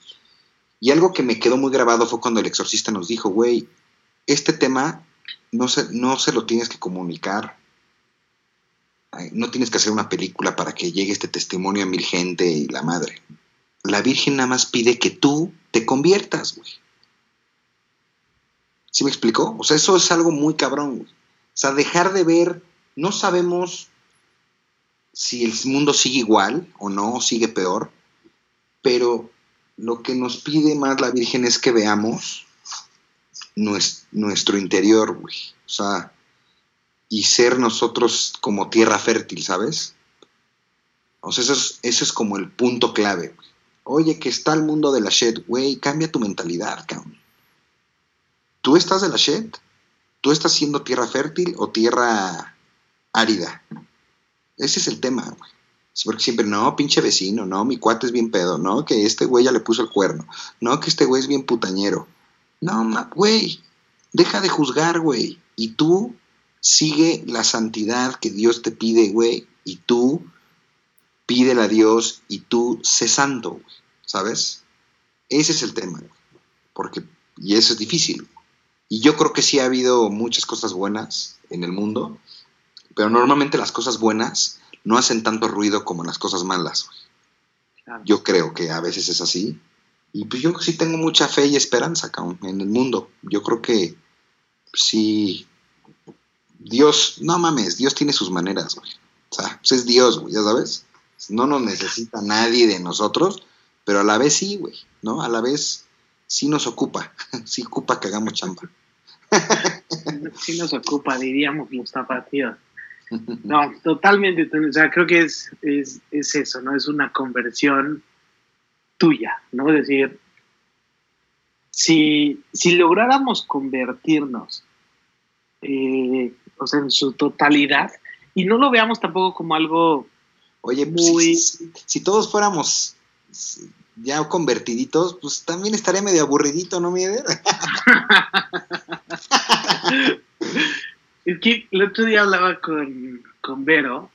Y algo que me quedó muy grabado fue cuando el exorcista nos dijo, güey, este tema no se, no se lo tienes que comunicar no tienes que hacer una película para que llegue este testimonio a mil gente y la madre. La Virgen nada más pide que tú te conviertas, güey. ¿Sí me explicó? O sea, eso es algo muy cabrón, güey. O sea, dejar de ver, no sabemos si el mundo sigue igual o no, sigue peor, pero lo que nos pide más la Virgen es que veamos nues- nuestro interior, güey. O sea, y ser nosotros como tierra fértil, ¿sabes? O sea, eso es, eso es como el punto clave. güey. Oye, que está el mundo de la shit, güey, cambia tu mentalidad, cabrón. ¿Tú estás de la shit? ¿Tú estás siendo tierra fértil o tierra árida? Ese es el tema, güey. Porque siempre, no, pinche vecino, no, mi cuate es bien pedo, no, que este güey ya le puso el cuerno, no, que este güey es bien putañero. No, güey, deja de juzgar, güey. Y tú sigue la santidad que Dios te pide, güey. Y tú pídele a Dios y tú sé santo, güey. ¿Sabes? Ese es el tema, güey. Porque, y eso es difícil. Y yo creo que sí ha habido muchas cosas buenas en el mundo, pero normalmente las cosas buenas no hacen tanto ruido como las cosas malas. Claro. Yo creo que a veces es así. Y pues yo sí tengo mucha fe y esperanza cabrón, en el mundo. Yo creo que sí. Dios, no mames, Dios tiene sus maneras, güey. O sea, pues es Dios, güey, ya sabes. No nos necesita nadie de nosotros, pero a la vez sí, güey, ¿no? A la vez sí nos ocupa, sí ocupa que hagamos chamba. Sí nos ocupa, diríamos los tapatíos. No, totalmente. O sea, creo que es, es, es eso, ¿no? Es una conversión tuya, ¿no? Es decir, si, si lográramos convertirnos, eh, o sea, en su totalidad, y no lo veamos tampoco como algo Oye, pues, Muy- si, todos fuéramos ya convertiditos, pues también estaría medio aburridito, ¿no, mi Eder? Es que el otro día hablaba con, con Vero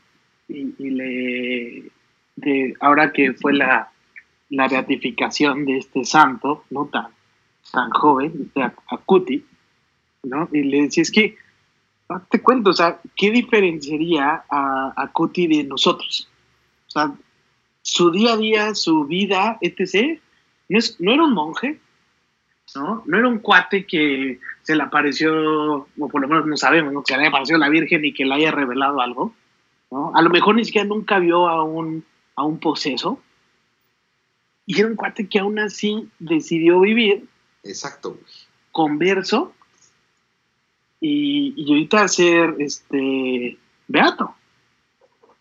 y, le. De, ahora que fue la, la beatificación de este santo, no tan, tan joven, de Acuti, ¿no? Y le decía, es que, ah, te cuento, o sea, ¿qué diferenciaría a Acuti de nosotros? O sea, su día a día, su vida, etc., no, es, no era un monje, ¿no? No era un cuate que se le apareció, o por lo menos no sabemos, ¿no? Que se le haya aparecido la Virgen y que le haya revelado algo, ¿no? A lo mejor ni siquiera nunca vio a un, a un poseso. Y era un cuate que aún así decidió vivir Exacto, converso y, y ahorita ser este beato.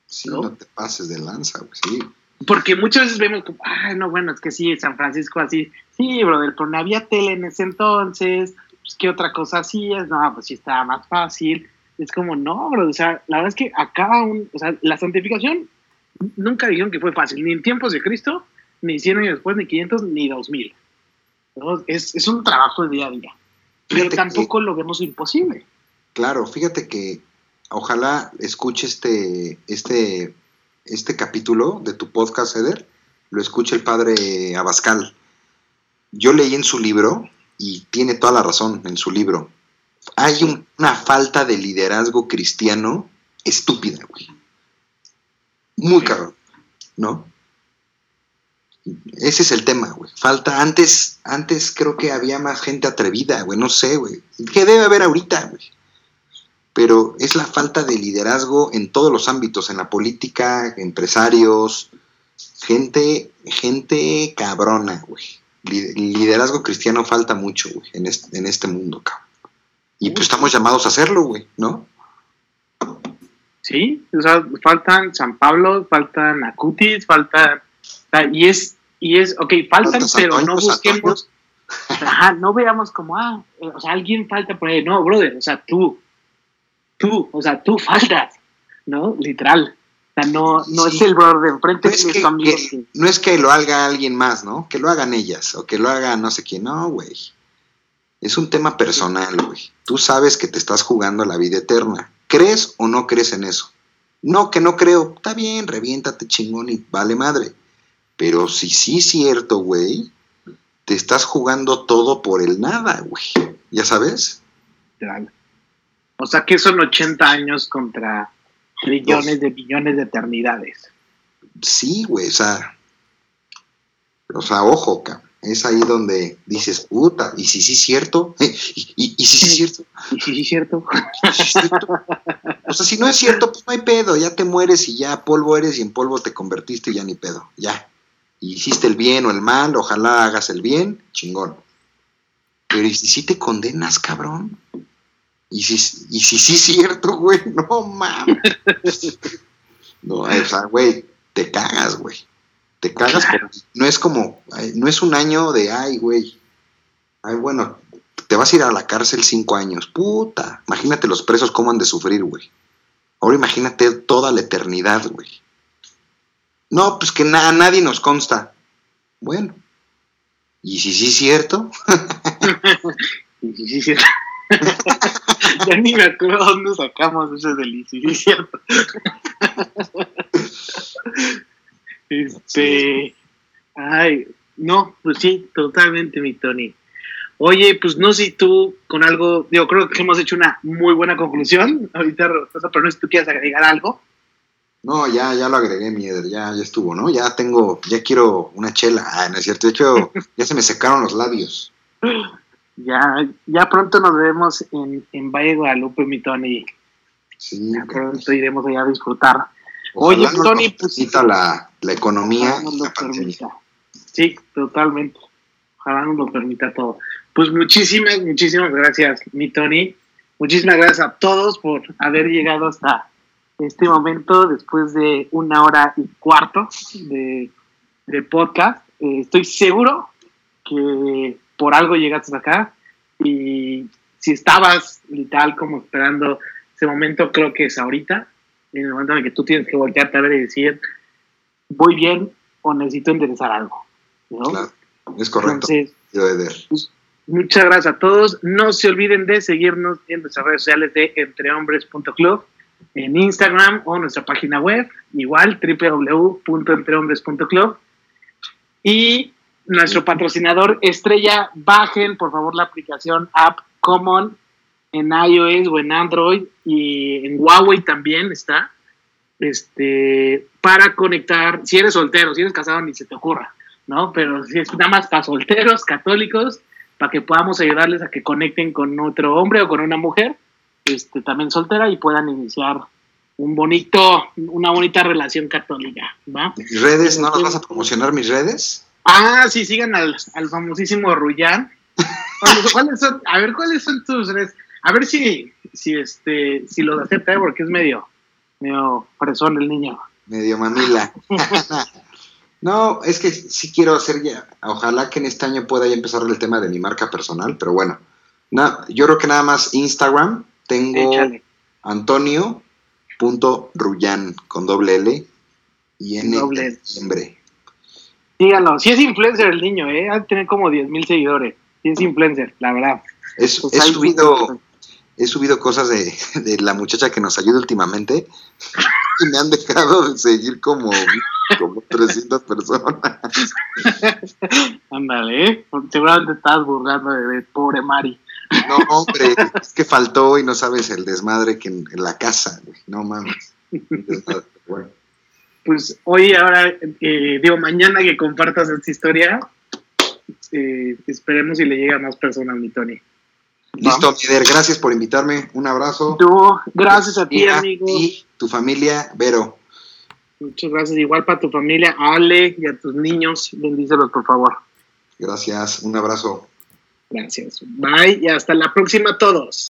Sí, ¿No? no, te pases de lanza, sí. Porque muchas veces vemos como, ay, no, bueno, es que sí, San Francisco así, sí, brother, pero no había tele en ese entonces, pues qué otra cosa hacías, no, pues sí estaba más fácil. Es como, no, bro, o sea, la verdad es que acá un, o sea, la santificación nunca dijeron que fue fácil, ni en tiempos de Cristo, ni 100 años después, ni 500, ni 2000. ¿no? Es, es un trabajo de día a día. Pero que- tampoco lo vemos imposible. Claro, fíjate que ojalá escuche este, este, este capítulo de tu podcast, Eder, lo escuche el padre Abascal. Yo leí en su libro, y tiene toda la razón en su libro, hay un- una falta de liderazgo cristiano estúpida, güey. Muy cabrón, ¿no? Ese es el tema, güey. Falta, antes, antes creo que había más gente atrevida, güey, no sé, güey. ¿Qué debe haber ahorita, güey? Pero es la falta de liderazgo en todos los ámbitos, en la política, empresarios, gente, gente cabrona, güey. Li- Liderazgo cristiano falta mucho, güey, en este, en este mundo, cabrón. Y pues estamos llamados a hacerlo, güey, ¿no? Sí, o sea, faltan San Pablo, faltan Acutis, sea, y es, y es, ok, faltan, pero no busquemos. Ajá, no veamos como, ah, eh, o sea, alguien falta por ahí. No, brother, o sea, tú, tú, o sea, tú faltas, ¿no? Literal. O sea, no, no Sí. es el brother de enfrente, No es, que, no es que lo haga alguien más, ¿no? Que lo hagan ellas o que lo haga no sé quién. No, güey. Es un tema personal, güey. Tú sabes que te estás jugando la vida eterna. ¿Crees o no crees en eso? No, que no creo. Está bien, reviéntate chingón y vale madre. Pero si sí es cierto, güey, te estás jugando todo por el nada, güey. ¿Ya sabes? literal. O sea, que son 80 años contra trillones de billones de eternidades. Sí, güey, o sea. O sea, ojo, cabrón. Es ahí donde dices, puta, y si sí es cierto, y, si sí es cierto, Y sí, sí, es cierto. y si sí es cierto. O sea, si no es cierto, pues no hay pedo, ya te mueres y ya polvo eres y en polvo te convertiste y ya ni pedo, ya. Y hiciste el bien o el mal, ojalá hagas el bien, chingón. Pero ¿y si sí te condenas, cabrón? Y si, y si sí es cierto, güey, no mames. No, o sea, güey, te cagas, güey. Te cagas Claro. porque no es como, no es un año de, ay, güey. Ay, bueno, te vas a ir a la cárcel cinco años. Puta, imagínate los presos cómo han de sufrir, güey. Ahora imagínate toda la eternidad, güey. No, pues que na- nadie nos consta. Bueno. ¿Y si sí es cierto? Y sí, sí, cierto. Ya ni me acuerdo dónde sacamos ese del y sí, sí, cierto. este. Ay, no, pues sí, totalmente, mi Tony. Oye, pues no sé si tú con algo, digo, creo que hemos hecho una muy buena conclusión. Ahorita, pero no sé si tú quieres agregar algo. No, ya, ya lo agregué, mi Eder, ya, ya estuvo, ¿no? Ya tengo, ya quiero una chela. Ah, no es cierto, de hecho, ya se me secaron los labios. Ya, ya pronto nos vemos en, en Valle de Guadalupe, mi Tony. Sí, Ya pronto iremos allá a disfrutar. Ojalá Oye, Tony, pues- la, la economía nos lo permita. Sí, totalmente. Ojalá nos lo permita todo. Pues muchísimas, muchísimas gracias, mi Tony. Muchísimas gracias a todos por haber llegado hasta este momento después de una hora y cuarto de, de podcast. Eh, estoy seguro que por algo llegaste acá y si estabas literal como esperando ese momento, creo que es ahorita, en el momento en el que tú tienes que voltearte a ver y decir, voy bien o necesito enderezar algo. ¿no? Claro, es correcto, Entonces, Eder. muchas gracias a todos. No se olviden de seguirnos en nuestras redes sociales de entrehombres.club, en Instagram o nuestra página web, igual www.entrehombres.club. Y nuestro patrocinador estrella, bajen por favor la aplicación App Common en iOS o en Android y en Huawei también está. Este, para conectar, si eres soltero, si eres casado, ni se te ocurra, ¿no? Pero si es nada más para solteros, católicos, para que podamos ayudarles a que conecten con otro hombre o con una mujer, este, también soltera, y puedan iniciar un bonito, una bonita relación católica, ¿va? ¿Mis redes? ¿No las vas a promocionar mis redes? Ah, sí, sigan al, al famosísimo Rullán. ¿Cuáles, cuáles son? A ver, ¿cuáles son tus redes? A ver si, si este, si los acepta, ¿eh? porque es medio, medio fresón el niño. Medio mamila. no, es que sí quiero hacer ya. Ojalá que en este año pueda ya empezar el tema de mi marca personal, pero bueno. Na- yo creo que nada más Instagram tengo Échale. Antonio.rullán con doble L y N Doble L. Díganlo, si es influencer el niño, ¿eh? Ha de tener como 10 mil seguidores. Si es influencer, la verdad. Es- Pues he subido he subido cosas de, de la muchacha que nos ayuda últimamente y me han dejado de seguir como, como 300 personas. Ándale, ¿eh? Seguramente estás burlando de, de pobre Mari. No, hombre, es que faltó y no sabes el desmadre que en, en la casa. No mames. Desmadre, bueno. Pues hoy, ahora, eh, digo, mañana que compartas esta historia, eh, esperemos si le llega a más personas, mi Tony. Listo, Mider, gracias por invitarme. Un abrazo. Tú, gracias a ti, Y a amigo. ti, tu familia, Vero. Muchas gracias. Igual para tu familia, a Ale y a tus niños. Bendícelos, por favor. Gracias, un abrazo. Gracias. Bye y hasta la próxima a todos.